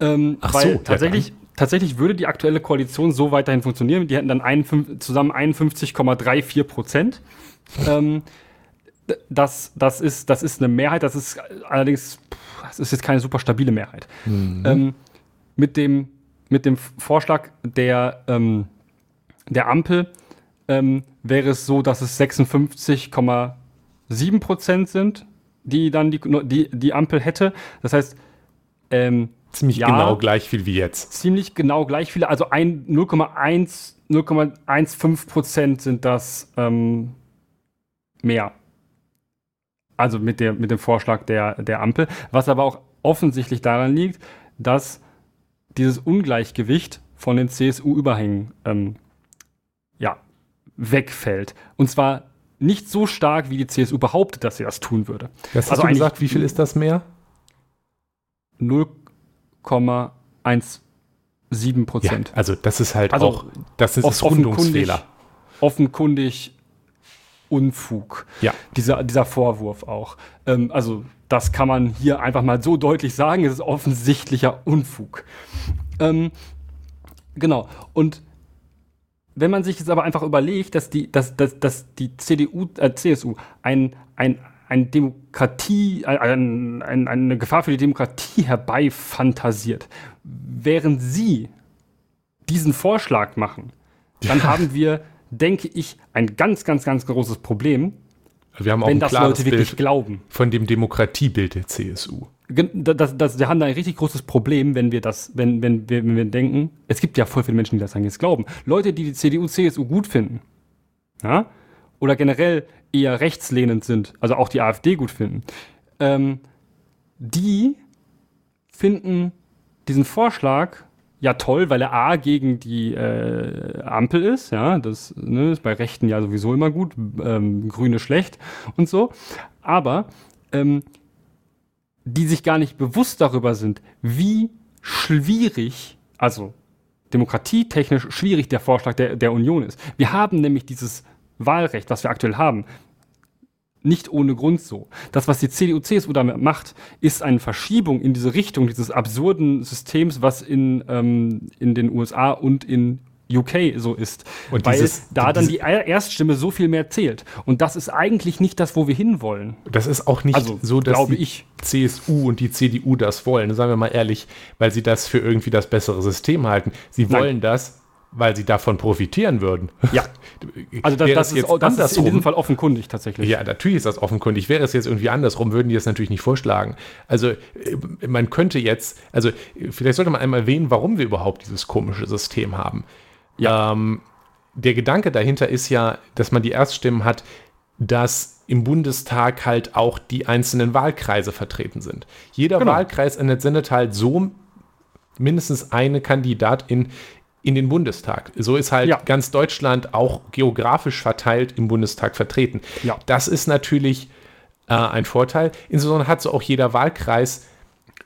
Ähm, Ach weil so, tatsächlich, ja, tatsächlich würde die aktuelle Koalition so weiterhin funktionieren. Die hätten dann ein, zusammen 51,34 Prozent. ähm, das, das, ist, das ist eine Mehrheit, das ist allerdings, das ist jetzt keine super stabile Mehrheit. Mhm. Ähm, mit, dem, mit dem Vorschlag der, ähm, der Ampel ähm, wäre es so, dass es 56,7 Prozent sind, die dann die, die, die Ampel hätte. Das heißt, ähm, Ziemlich ja, genau gleich viel wie jetzt. Ziemlich genau gleich viele. Also 0,1, 0,15 Prozent sind das ähm, mehr. Also mit, der, mit dem Vorschlag der, der Ampel. Was aber auch offensichtlich daran liegt, dass dieses Ungleichgewicht von den CSU-Überhängen ähm, ja, wegfällt. Und zwar nicht so stark, wie die CSU behauptet, dass sie das tun würde. Also hast du gesagt, wie viel ist das mehr? 0,17 Prozent. Ja, also das ist halt also auch, das ist Rundungsfehler. Offenkundig Unfug. Ja. Dieser, dieser Vorwurf auch. Ähm, also das kann man hier einfach mal so deutlich sagen, es ist offensichtlicher Unfug. Ähm, genau. Und wenn man sich jetzt aber einfach überlegt, dass die, dass, dass, dass die CDU, äh, CSU ein, ein, ein Demokratie, ein, ein, eine Gefahr für die Demokratie herbeifantasiert, während sie diesen Vorschlag machen, dann ja. haben wir, denke ich, ein ganz, ganz, ganz großes Problem. Wir haben auch wenn das Leute wirklich Bild glauben. Von dem Demokratiebild der CSU. Das, das, wir haben da ein richtig großes Problem, wenn wir das, wenn, wenn, wenn wir denken, es gibt ja voll viele Menschen, die das eigentlich glauben. Leute, die die CDU, CSU gut finden, ja, oder generell eher rechtslehnend sind, also auch die AfD gut finden, ähm, die finden diesen Vorschlag ja toll, weil er A gegen die äh, Ampel ist, ja, das ne, ist bei Rechten ja sowieso immer gut, ähm, Grüne schlecht und so, aber ähm, die sich gar nicht bewusst darüber sind, wie schwierig, also demokratietechnisch schwierig der Vorschlag der, der Union ist. Wir haben nämlich dieses Wahlrecht, was wir aktuell haben, nicht ohne Grund so. Das, was die CDU, CSU damit macht, ist eine Verschiebung in diese Richtung dieses absurden Systems, was in, ähm, in den USA und in UK so ist. Und weil dieses, da dann die Erststimme so viel mehr zählt. Und das ist eigentlich nicht das, wo wir hinwollen. Das ist auch nicht also, so, dass glaube ich. CSU und die CDU das wollen. Sagen wir mal ehrlich, weil sie das für irgendwie das bessere System halten. Sie wollen Nein. das, weil sie davon profitieren würden. Ja. Also das, das, ist, das ist, in diesem Fall offenkundig tatsächlich. Ja, natürlich ist das offenkundig. Wäre es jetzt irgendwie andersrum, würden die das natürlich nicht vorschlagen. Also äh, man könnte jetzt, also vielleicht sollte man einmal erwähnen, warum wir überhaupt dieses komische System haben. Ja. Ähm, der Gedanke dahinter ist ja, dass man die Erststimmen hat, dass im Bundestag halt auch die einzelnen Wahlkreise vertreten sind. Jeder genau. Wahlkreis sendet halt so mindestens eine Kandidatin in den Bundestag. So ist halt ja. ganz Deutschland auch geografisch verteilt im Bundestag vertreten. Ja. Das ist natürlich äh, ein Vorteil. Insbesondere hat so auch jeder Wahlkreis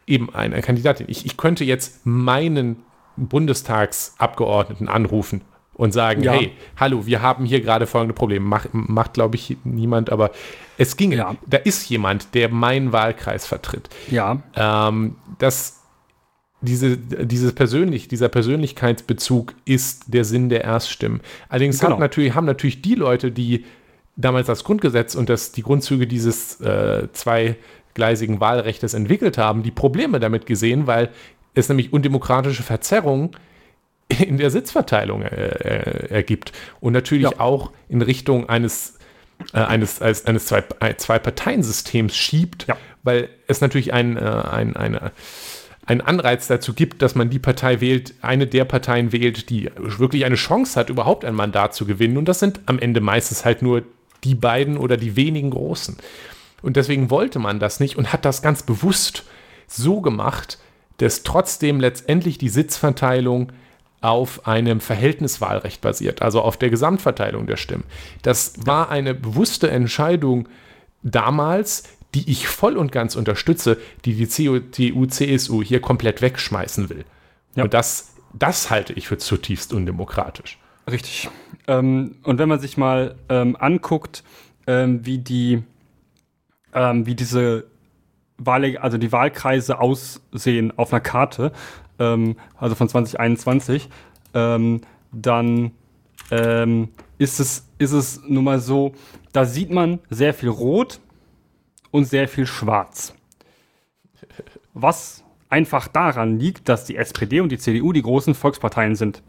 eben eine Kandidatin. Ich, ich könnte jetzt meinen Bundestagsabgeordneten anrufen und sagen, ja. hey, hallo, wir haben hier gerade folgende Probleme. Mach, macht, glaube ich, niemand, aber es ging. Ja. Da ist jemand, der meinen Wahlkreis vertritt. Ja. Ähm, das diese, diese persönlich, dieser Persönlichkeitsbezug ist der Sinn der Erststimmen. Allerdings Genau. natürlich, haben natürlich die Leute, die damals das Grundgesetz und das, die Grundzüge dieses äh, zweigleisigen Wahlrechtes entwickelt haben, die Probleme damit gesehen, weil es nämlich undemokratische Verzerrungen in der Sitzverteilung äh, äh, ergibt und natürlich Ja. auch in Richtung eines äh, eines, eines, eines zwei, ein- Zwei-Parteien-Systems schiebt, Ja. weil es natürlich ein, äh, ein, eine, einen Anreiz dazu gibt, dass man die Partei wählt, eine der Parteien wählt, die wirklich eine Chance hat, überhaupt ein Mandat zu gewinnen. Und das sind am Ende meistens halt nur die beiden oder die wenigen Großen. Und deswegen wollte man das nicht und hat das ganz bewusst so gemacht, dass trotzdem letztendlich die Sitzverteilung auf einem Verhältniswahlrecht basiert, also auf der Gesamtverteilung der Stimmen. Das war eine bewusste Entscheidung damals, die ich voll und ganz unterstütze, die die CDU, CSU hier komplett wegschmeißen will. Ja. Und das, das halte ich für zutiefst undemokratisch. Richtig. Ähm, und wenn man sich mal ähm, anguckt, ähm, wie die, ähm, wie diese Wahl, also die Wahlkreise aussehen auf einer Karte, ähm, also von 2021, ähm, dann ist es, ist es nun mal so, da sieht man sehr viel Rot und sehr viel Schwarz. Was einfach daran liegt, dass die SPD und die CDU die großen Volksparteien sind.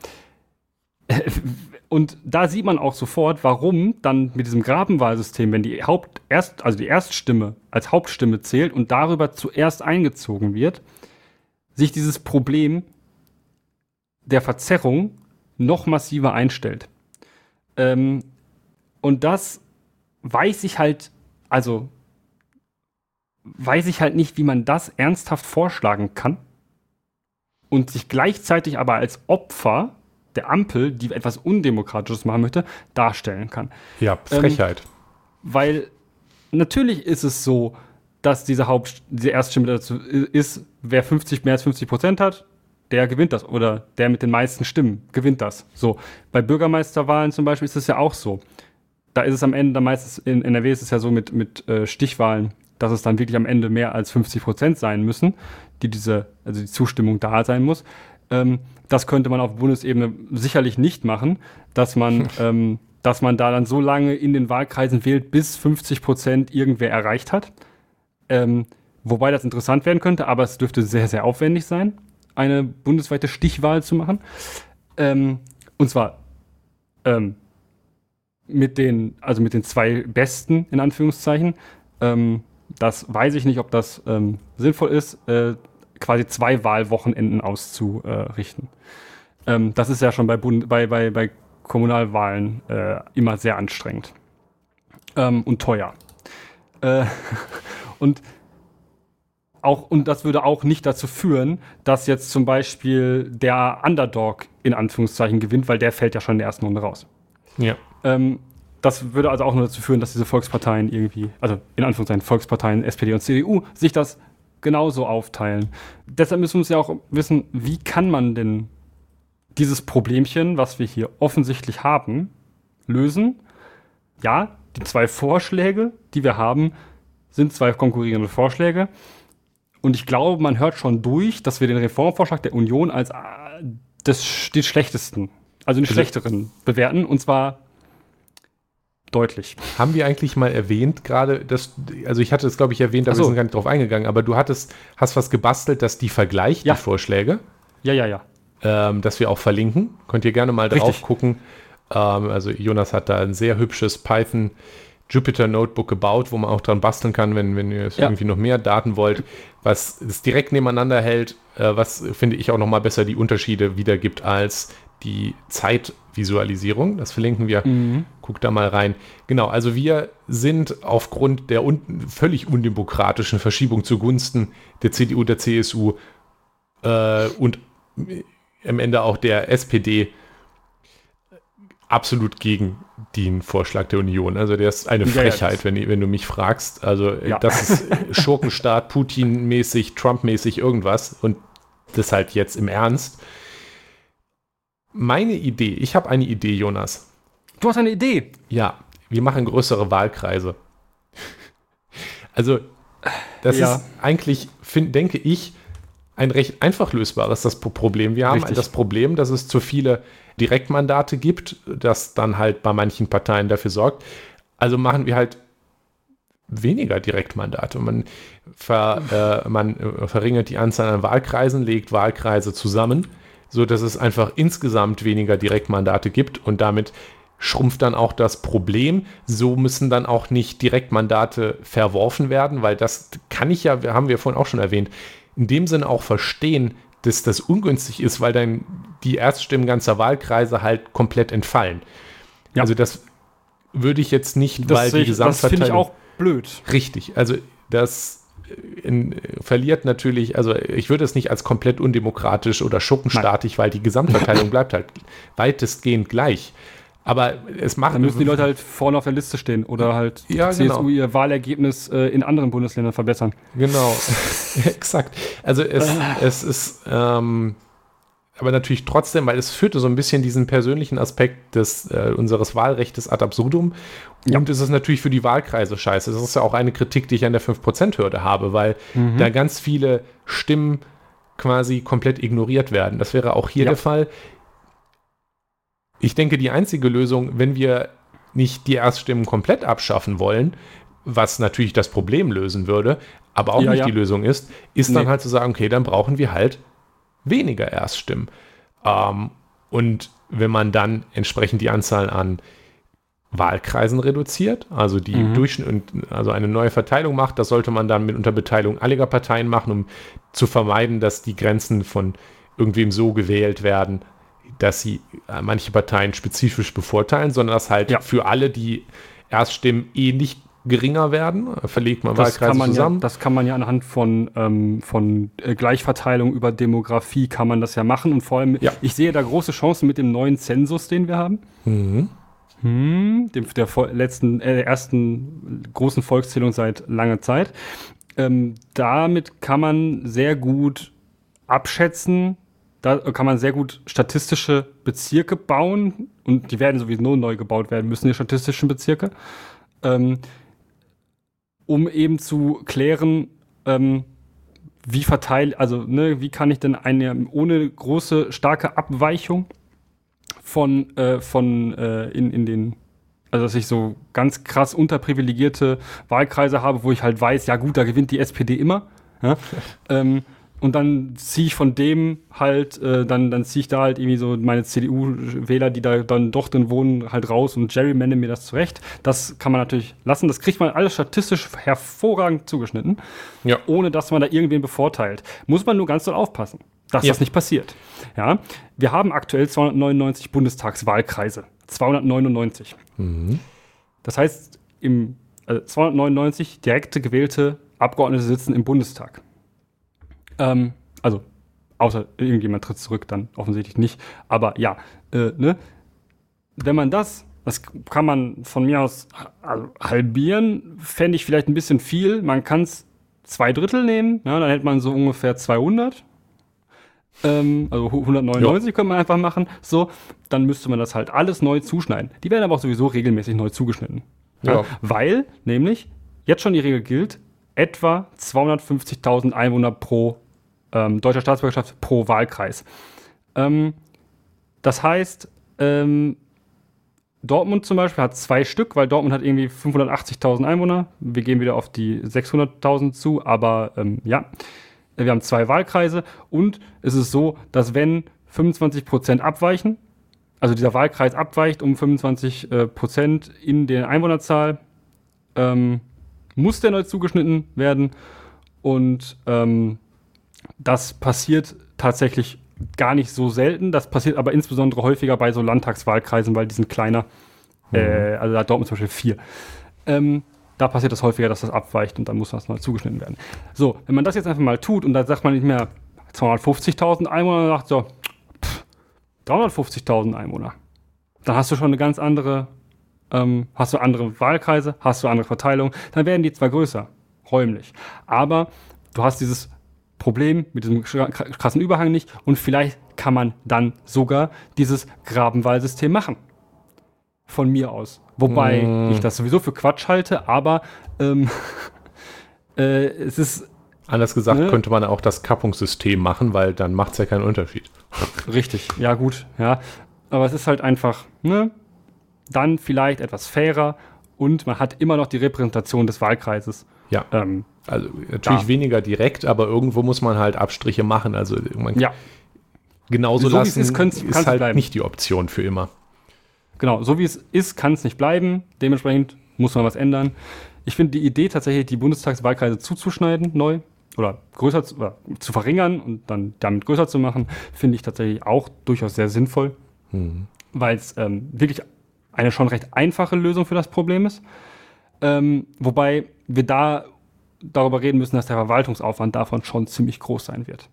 Und da sieht man auch sofort, warum dann mit diesem Grabenwahlsystem, wenn die Haupt erst, also die Erststimme als Hauptstimme zählt und darüber zuerst eingezogen wird, sich dieses Problem der Verzerrung noch massiver einstellt. Ähm, und das weiß ich halt, also weiß ich halt nicht, wie man das ernsthaft vorschlagen kann und sich gleichzeitig aber als Opfer der Ampel, die etwas Undemokratisches machen möchte, darstellen kann. Ja, Frechheit. Weil natürlich ist es so, dass diese Haupt diese Erststimme dazu ist, wer 50 mehr als 50 Prozent hat, der gewinnt das oder der mit den meisten Stimmen gewinnt das. So bei Bürgermeisterwahlen zum Beispiel ist es ja auch so. Da ist es am Ende dann meistens in NRW ist es ja so mit mit äh, Stichwahlen, dass es dann wirklich am Ende mehr als 50 Prozent sein müssen, die diese also die Zustimmung da sein muss. Ähm, das könnte man auf Bundesebene sicherlich nicht machen, dass man ähm, dass man da dann so lange in den Wahlkreisen wählt, bis 50 Prozent irgendwer erreicht hat. Ähm, wobei das interessant werden könnte, aber es dürfte sehr, sehr aufwendig sein, eine bundesweite Stichwahl zu machen. Ähm, und zwar ähm, mit den, also mit den zwei Besten, in Anführungszeichen. Ähm, das weiß ich nicht, ob das ähm, sinnvoll ist, äh, quasi zwei Wahlwochenenden auszurichten. Ähm, das ist ja schon bei, Bund bei, bei, bei Kommunalwahlen äh, immer sehr anstrengend ähm, und teuer. Äh, und auch, und das würde auch nicht dazu führen, dass jetzt zum Beispiel der Underdog in Anführungszeichen gewinnt, weil der fällt ja schon in der ersten Runde raus. Ja. Ähm, das würde also auch nur dazu führen, dass diese Volksparteien irgendwie, also in Anführungszeichen Volksparteien, SPD und CDU, sich das genauso aufteilen. Deshalb müssen wir uns ja auch wissen, wie kann man denn dieses Problemchen, was wir hier offensichtlich haben, lösen? Ja, die zwei Vorschläge, die wir haben, sind zwei konkurrierende Vorschläge. Und ich glaube, man hört schon durch, dass wir den Reformvorschlag der Union als äh, das, den schlechtesten, also den schlechteren bewerten. Und zwar deutlich. Haben wir eigentlich mal erwähnt, gerade das, also ich hatte es, glaube ich, erwähnt, aber so. wir sind gar nicht drauf eingegangen, aber du hattest, hast was gebastelt, dass die vergleicht, Ja. die Vorschläge, Ja, ja, ja. ähm, dass wir auch verlinken. Könnt ihr gerne mal drauf Richtig. gucken. Ähm, also Jonas hat da ein sehr hübsches Python Jupyter Notebook gebaut, wo man auch dran basteln kann, wenn, wenn ihr Ja. irgendwie noch mehr Daten wollt, was es direkt nebeneinander hält, äh, was finde ich auch noch mal besser die Unterschiede wiedergibt als die Zeitvisualisierung. Das verlinken wir. Guckt da mal rein. Genau, also wir sind aufgrund der un völlig undemokratischen Verschiebung zugunsten der CDU, der CSU äh, und am Ende auch der SPD absolut gegen den Vorschlag der Union. Also der ist eine Ja, Frechheit, wenn, wenn du mich fragst. Also äh, Ja. das ist Schurkenstaat, Putin-mäßig, Trump-mäßig irgendwas und das halt jetzt im Ernst. Meine Idee, ich habe eine Idee, Jonas. Du hast eine Idee. Ja, wir machen größere Wahlkreise. Also, das Ja. ist eigentlich, find, denke ich, ein recht einfach lösbares das Problem. Wir haben Richtig. das Problem, dass es zu viele Direktmandate gibt, das dann halt bei manchen Parteien dafür sorgt. Also machen wir halt weniger Direktmandate. Man, ver, äh, man äh, verringert die Anzahl an Wahlkreisen, legt Wahlkreise zusammen, so dass es einfach insgesamt weniger Direktmandate gibt und damit schrumpft dann auch das Problem. So müssen dann auch nicht Direktmandate verworfen werden, weil das kann ich ja, haben wir vorhin auch schon erwähnt, in dem Sinne auch verstehen, dass das ungünstig ist, weil dann die Erststimmen ganzer Wahlkreise halt komplett entfallen. Ja. Also das würde ich jetzt nicht, weil Das, die sehe ich- das finde ich Gesamtverteilung auch blöd. Richtig, also das in, verliert natürlich, also ich würde es nicht als komplett undemokratisch oder schurkenstaatig, weil die Gesamtverteilung bleibt halt weitestgehend gleich. Aber es macht Dann müssen die Leute halt vorne auf der Liste stehen oder halt Ja, CSU genau. ihr Wahlergebnis äh, in anderen Bundesländern verbessern. Genau, exakt. Also es, es ist, ähm, aber natürlich trotzdem, weil es führte so ein bisschen diesen persönlichen Aspekt des, äh, unseres Wahlrechts ad absurdum. Ja. Und es ist natürlich für die Wahlkreise scheiße. Das ist ja auch eine Kritik, die ich an der 5%-Hürde habe, weil Mhm. da ganz viele Stimmen quasi komplett ignoriert werden. Das wäre auch hier Ja. der Fall. Ich denke, die einzige Lösung, wenn wir nicht die Erststimmen komplett abschaffen wollen, was natürlich das Problem lösen würde, aber auch Ja, nicht die Lösung ist, ist dann Nee. halt zu sagen, okay, dann brauchen wir halt weniger Erststimmen. Ähm, und wenn man dann entsprechend die Anzahl an Wahlkreisen reduziert, also die Mhm. Durchschnitt, also eine neue Verteilung macht, das sollte man dann mit Unterbeteiligung einiger Parteien machen, um zu vermeiden, dass die Grenzen von irgendwem so gewählt werden, dass sie äh, manche Parteien spezifisch bevorteilen, sondern dass halt Ja. für alle die Erststimmen eh nicht geringer werden, verlegt man Das Wahlkreise man ja, zusammen. das kann man ja anhand von, ähm, von äh, Gleichverteilung über Demografie kann man das ja machen. Und vor allem, Ja. ich sehe da große Chancen mit dem neuen Zensus, den wir haben. Mhm. Hm, dem, der letzten, äh, ersten großen Volkszählung seit langer Zeit. Ähm, damit kann man sehr gut abschätzen, da kann man sehr gut statistische Bezirke bauen und die werden sowieso neu gebaut werden müssen, die statistischen Bezirke, ähm, um eben zu klären, ähm, wie verteile, also ne, wie kann ich denn eine ohne große starke Abweichung von, äh, von äh, in, in den, also dass ich so ganz krass unterprivilegierte Wahlkreise habe, wo ich halt weiß, ja gut, da gewinnt die SPD immer. Ja? ähm, und dann ziehe ich von dem halt, äh, dann, dann ziehe ich da halt irgendwie so meine CDU-Wähler, die da dann doch drin wohnen, halt raus und gerrymande mir das zurecht. Das kann man natürlich lassen. Das kriegt man alles statistisch hervorragend zugeschnitten, Ja. ohne dass man da irgendwen bevorteilt. Muss man nur ganz doll aufpassen, dass Ja. das nicht passiert. Ja, wir haben aktuell 299 Bundestagswahlkreise. 299. Mhm. Das heißt, im äh, 299 direkte gewählte Abgeordnete sitzen im Bundestag. Ähm, also, außer irgendjemand tritt zurück, dann offensichtlich nicht. Aber ja, äh, ne? Wenn man das, das kann man von mir aus also halbieren, fände ich vielleicht ein bisschen viel. Man kann es zwei Drittel nehmen, ja, dann hätte man so ungefähr 200. Ähm, also 199 könnte man einfach machen. So, dann müsste man das halt alles neu zuschneiden. Die werden aber auch sowieso regelmäßig neu zugeschnitten. Ja. Ja. Weil nämlich jetzt schon die Regel gilt, etwa 250.000 Einwohner pro ähm, deutscher Staatsbürgerschaft pro Wahlkreis. Ähm, das heißt, ähm, Dortmund zum Beispiel hat zwei Stück, weil Dortmund hat irgendwie 580.000 Einwohner. Wir gehen wieder auf die 600.000 zu, aber ähm, ja, wir haben zwei Wahlkreise und es ist so, dass wenn 25 Prozent abweichen, also dieser Wahlkreis abweicht um 25 äh, Prozent in der Einwohnerzahl, ähm, muss der neu zugeschnitten werden und ähm, das passiert tatsächlich gar nicht so selten. Das passiert aber insbesondere häufiger bei so Landtagswahlkreisen, weil die sind kleiner. Äh, also da hat Dortmund zum Beispiel vier. Ähm, da passiert das häufiger, dass das abweicht und dann muss das neu zugeschnitten werden. So, wenn man das jetzt einfach mal tut und da sagt man nicht mehr 250.000 Einwohner, sagt so, pff, 350.000 Einwohner, dann hast du schon eine ganz andere, ähm, hast du andere Wahlkreise, hast du andere Verteilung, dann werden die zwar größer, räumlich, aber du hast dieses Problem mit diesem kra- krassen Überhang nicht und vielleicht kann man dann sogar dieses Grabenwahlsystem machen. Von mir aus. Wobei Mm. ich das sowieso für Quatsch halte, aber ähm, äh, es ist Anders gesagt Ne? könnte man auch das Kappungssystem machen, weil dann macht es ja keinen Unterschied. Richtig, ja gut, ja. Aber es ist halt einfach, ne? Dann vielleicht etwas fairer und man hat immer noch die Repräsentation des Wahlkreises. Ja, Ähm, also natürlich Da. weniger direkt, aber irgendwo muss man halt Abstriche machen. Also man ja, genauso So wie es lassen ist, könnt's- kann's halt bleiben. nicht die Option für immer. genau. So wie es ist, kann es nicht bleiben. Dementsprechend muss man was ändern. Ich finde die Idee tatsächlich, die Bundestagswahlkreise zuzuschneiden, neu oder größer zu, oder zu verringern und dann damit größer zu machen, finde ich tatsächlich auch durchaus sehr sinnvoll. weil es ähm, wirklich eine schon recht einfache Lösung für das Problem ist. Ähm, wobei wir da darüber reden müssen, dass der Verwaltungsaufwand davon schon ziemlich groß sein wird.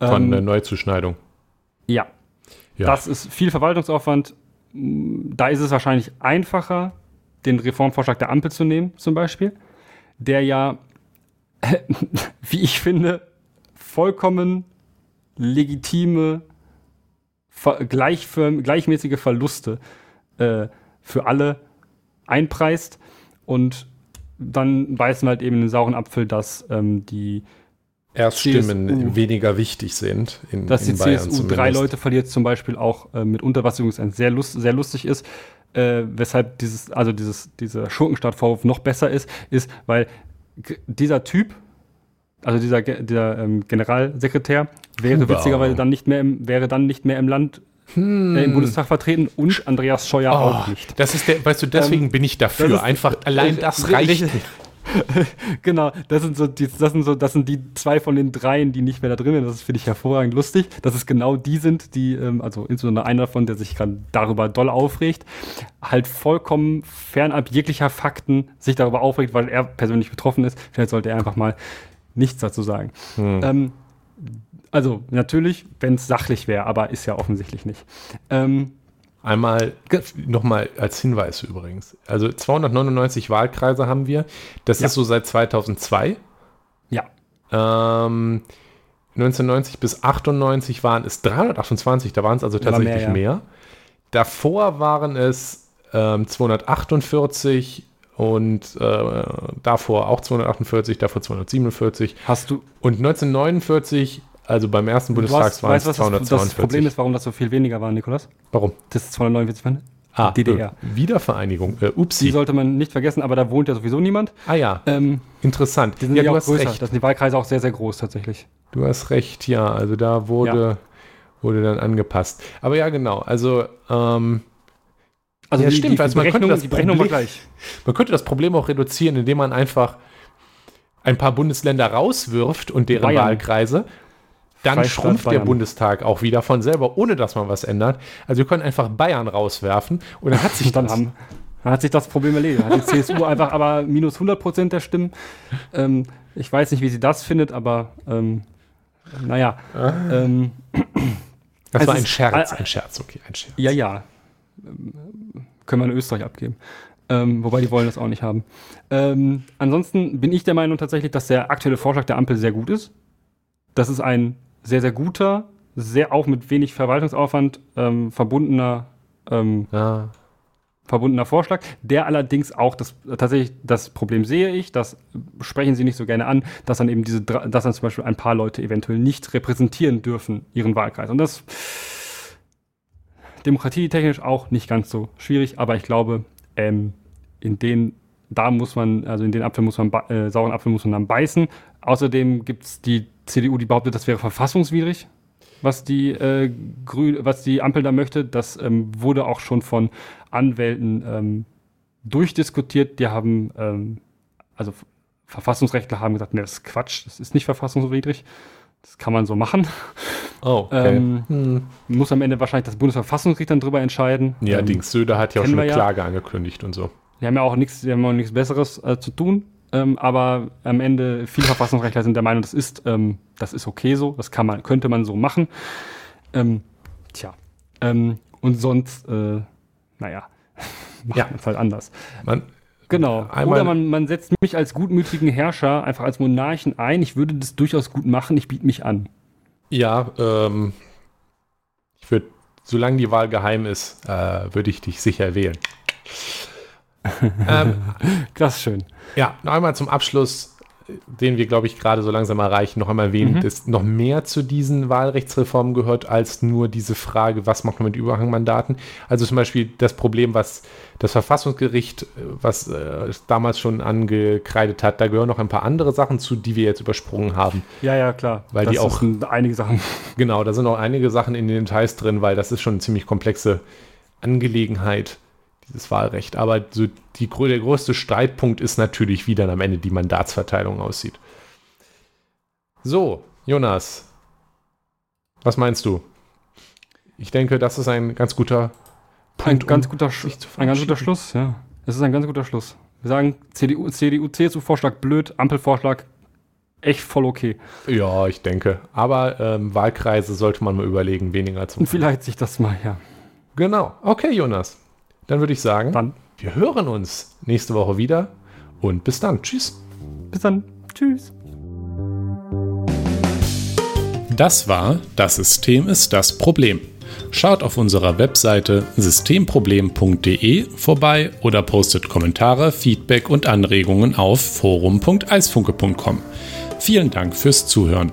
Von Ähm, der Neuzuschneidung. ja, Ja. das ist viel Verwaltungsaufwand. Da ist es wahrscheinlich einfacher, den Reformvorschlag der Ampel zu nehmen, zum Beispiel, der ja, wie ich finde, vollkommen legitime, gleichmäßige Verluste äh, für alle einpreist. Und dann beißen wir halt eben den sauren Apfel, dass ähm, die Erststimmen CSU. weniger wichtig sind in, dass die in Bayern CSU drei zumindest. Leute verliert, zum Beispiel auch äh, mitunter, was übrigens ein sehr, lust, sehr lustig ist, äh, weshalb dieses, also dieses, dieser Schurkenstaatvorwurf noch besser ist, ist, weil dieser Typ, also dieser, dieser ähm, Generalsekretär, wäre Huber. witzigerweise dann nicht mehr im, wäre dann nicht mehr im Land, äh, im Bundestag vertreten und Andreas Scheuer auch Hm. Oh, nicht. das ist der, weißt du, deswegen bin ich dafür. Ähm, das ist- Einfach allein äh, das äh, reicht. äh, Genau, das sind so die, das sind so, das sind die zwei von den dreien, die nicht mehr da drin sind. Das finde ich hervorragend lustig, dass es genau die sind, die, ähm, also insbesondere einer davon, der sich gerade darüber doll aufregt, halt vollkommen fernab jeglicher Fakten sich darüber aufregt, weil er persönlich betroffen ist. Vielleicht sollte er einfach mal nichts dazu sagen. Ähm, also natürlich, wenn es sachlich wäre, aber ist ja offensichtlich nicht. Ähm, Einmal nochmal als Hinweis übrigens. Also 299 Wahlkreise haben wir. Das Ja. ist so seit 2002. ja, Ähm, 1990 bis 98 waren es 328, da waren es also tatsächlich mehr, mehr, ja. Davor waren es ähm, 248 und äh, davor auch 248, davor 247 hast du, und 1949, also beim ersten Bundestag waren es du, was das, das 242. Problem ist, warum das so viel weniger war, Nikolas? Warum? Das ist 249 waren. Ah, DDR. Äh, Wiedervereinigung. Äh, Die upsi. sollte man nicht vergessen, aber da wohnt ja sowieso niemand. Ah ja, Ähm, interessant. die sind ja, ja du auch hast größer. recht. Das sind die Wahlkreise auch sehr, sehr groß tatsächlich. Du hast recht, ja. Also da wurde, wurde dann angepasst. Aber ja, genau. Also ähm, Also Ja, die, stimmt, die, also man könnte das die Problem- gleich. man könnte das Problem auch reduzieren, indem man einfach ein paar Bundesländer rauswirft und deren Bayern. Wahlkreise. Dann Freistaat schrumpft der Bayern. Bundestag auch wieder von selber, ohne dass man was ändert. Also wir können einfach Bayern rauswerfen und dann hat sich Dann, das. haben, dann hat sich das Problem erledigt. Dann hat die CSU einfach aber minus 100 Prozent der Stimmen. Ähm, ich weiß nicht, wie sie das findet, aber ähm, naja. Ähm, das war ein ist- Scherz, ein Scherz, okay, ein Scherz. ja, ja. Ähm, können wir in Österreich abgeben. Ähm, wobei die wollen das auch nicht haben. Ähm, ansonsten bin ich der Meinung tatsächlich, dass der aktuelle Vorschlag der Ampel sehr gut ist. Das ist ein sehr, sehr guter, sehr auch mit wenig Verwaltungsaufwand ähm, verbundener, ähm, Ja. verbundener Vorschlag, der allerdings auch das tatsächlich das Problem sehe ich, das sprechen Sie nicht so gerne an, dass dann eben diese, dass dann zum Beispiel ein paar Leute eventuell nicht repräsentieren dürfen ihren Wahlkreis. Und das demokratietechnisch auch nicht ganz so schwierig, aber ich glaube, ähm, in den da muss man, also in den Apfel muss man, äh, sauren Apfel muss man dann beißen. Außerdem gibt es die CDU, die behauptet, das wäre verfassungswidrig, was die, äh, Grün, was die Ampel da möchte. Das ähm, wurde auch schon von Anwälten ähm, durchdiskutiert. Die haben, ähm, also Verfassungsrechtler haben gesagt, nee, das ist Quatsch, das ist nicht verfassungswidrig. Das kann man so machen. Oh, okay. Ähm, hm. Muss am Ende wahrscheinlich das Bundesverfassungsgericht dann drüber entscheiden. Ja, ähm, Dings Söder hat ja auch schon eine wir ja. Klage angekündigt und so. Die haben ja auch nichts, die haben auch nichts Besseres äh, zu tun. Ähm, aber am Ende, viele Verfassungsrechtler sind der Meinung, das ist, ähm, das ist okay so, das kann man, könnte man so machen. Ähm, tja. Ähm, und sonst, äh, naja, macht Ja. man es halt anders. Man, Genau. Oder man, man setzt mich als gutmütigen Herrscher einfach als Monarchen ein. Ich würde das durchaus gut machen, ich biete mich an. ja, ähm, ich würde, solange die Wahl geheim ist, äh, würde ich dich sicher wählen. Ähm, Das ist schön. Ja, noch einmal zum Abschluss. den wir, glaube ich, gerade so langsam erreichen, noch einmal erwähnen, Mhm. dass noch mehr zu diesen Wahlrechtsreformen gehört, als nur diese Frage, was macht man mit Überhangmandaten. Also zum Beispiel das Problem, was das Verfassungsgericht, äh, was äh, es damals schon angekreidet hat, da gehören noch ein paar andere Sachen zu, die wir jetzt übersprungen haben. Ja, ja, klar. Weil die auch- sind einige Sachen. Genau, da sind auch einige Sachen in den Details drin, weil das ist schon eine ziemlich komplexe Angelegenheit, dieses Wahlrecht. Aber so die, der größte Streitpunkt ist natürlich, wie dann am Ende die Mandatsverteilung aussieht. So, Jonas, was meinst du? Ich denke, das ist ein ganz guter Ein Punkt, ganz um guter, ein ganz guter. Schluss, ja. Es ist ein ganz guter Schluss. Wir sagen CDU, CDU, CSU-Vorschlag blöd, Ampelvorschlag echt voll okay. Ja, ich denke. Aber ähm, Wahlkreise sollte man mal überlegen, weniger zu Und vielleicht sich das mal, ja. Genau. Okay, Jonas. Dann würde ich sagen, Dann, wir hören uns nächste Woche wieder und bis dann. Tschüss. bis dann. Tschüss. Das war Das System ist das Problem. Schaut auf unserer Webseite systemproblem.de vorbei oder postet Kommentare, Feedback und Anregungen auf forum.eisfunke.com. Vielen Dank fürs Zuhören.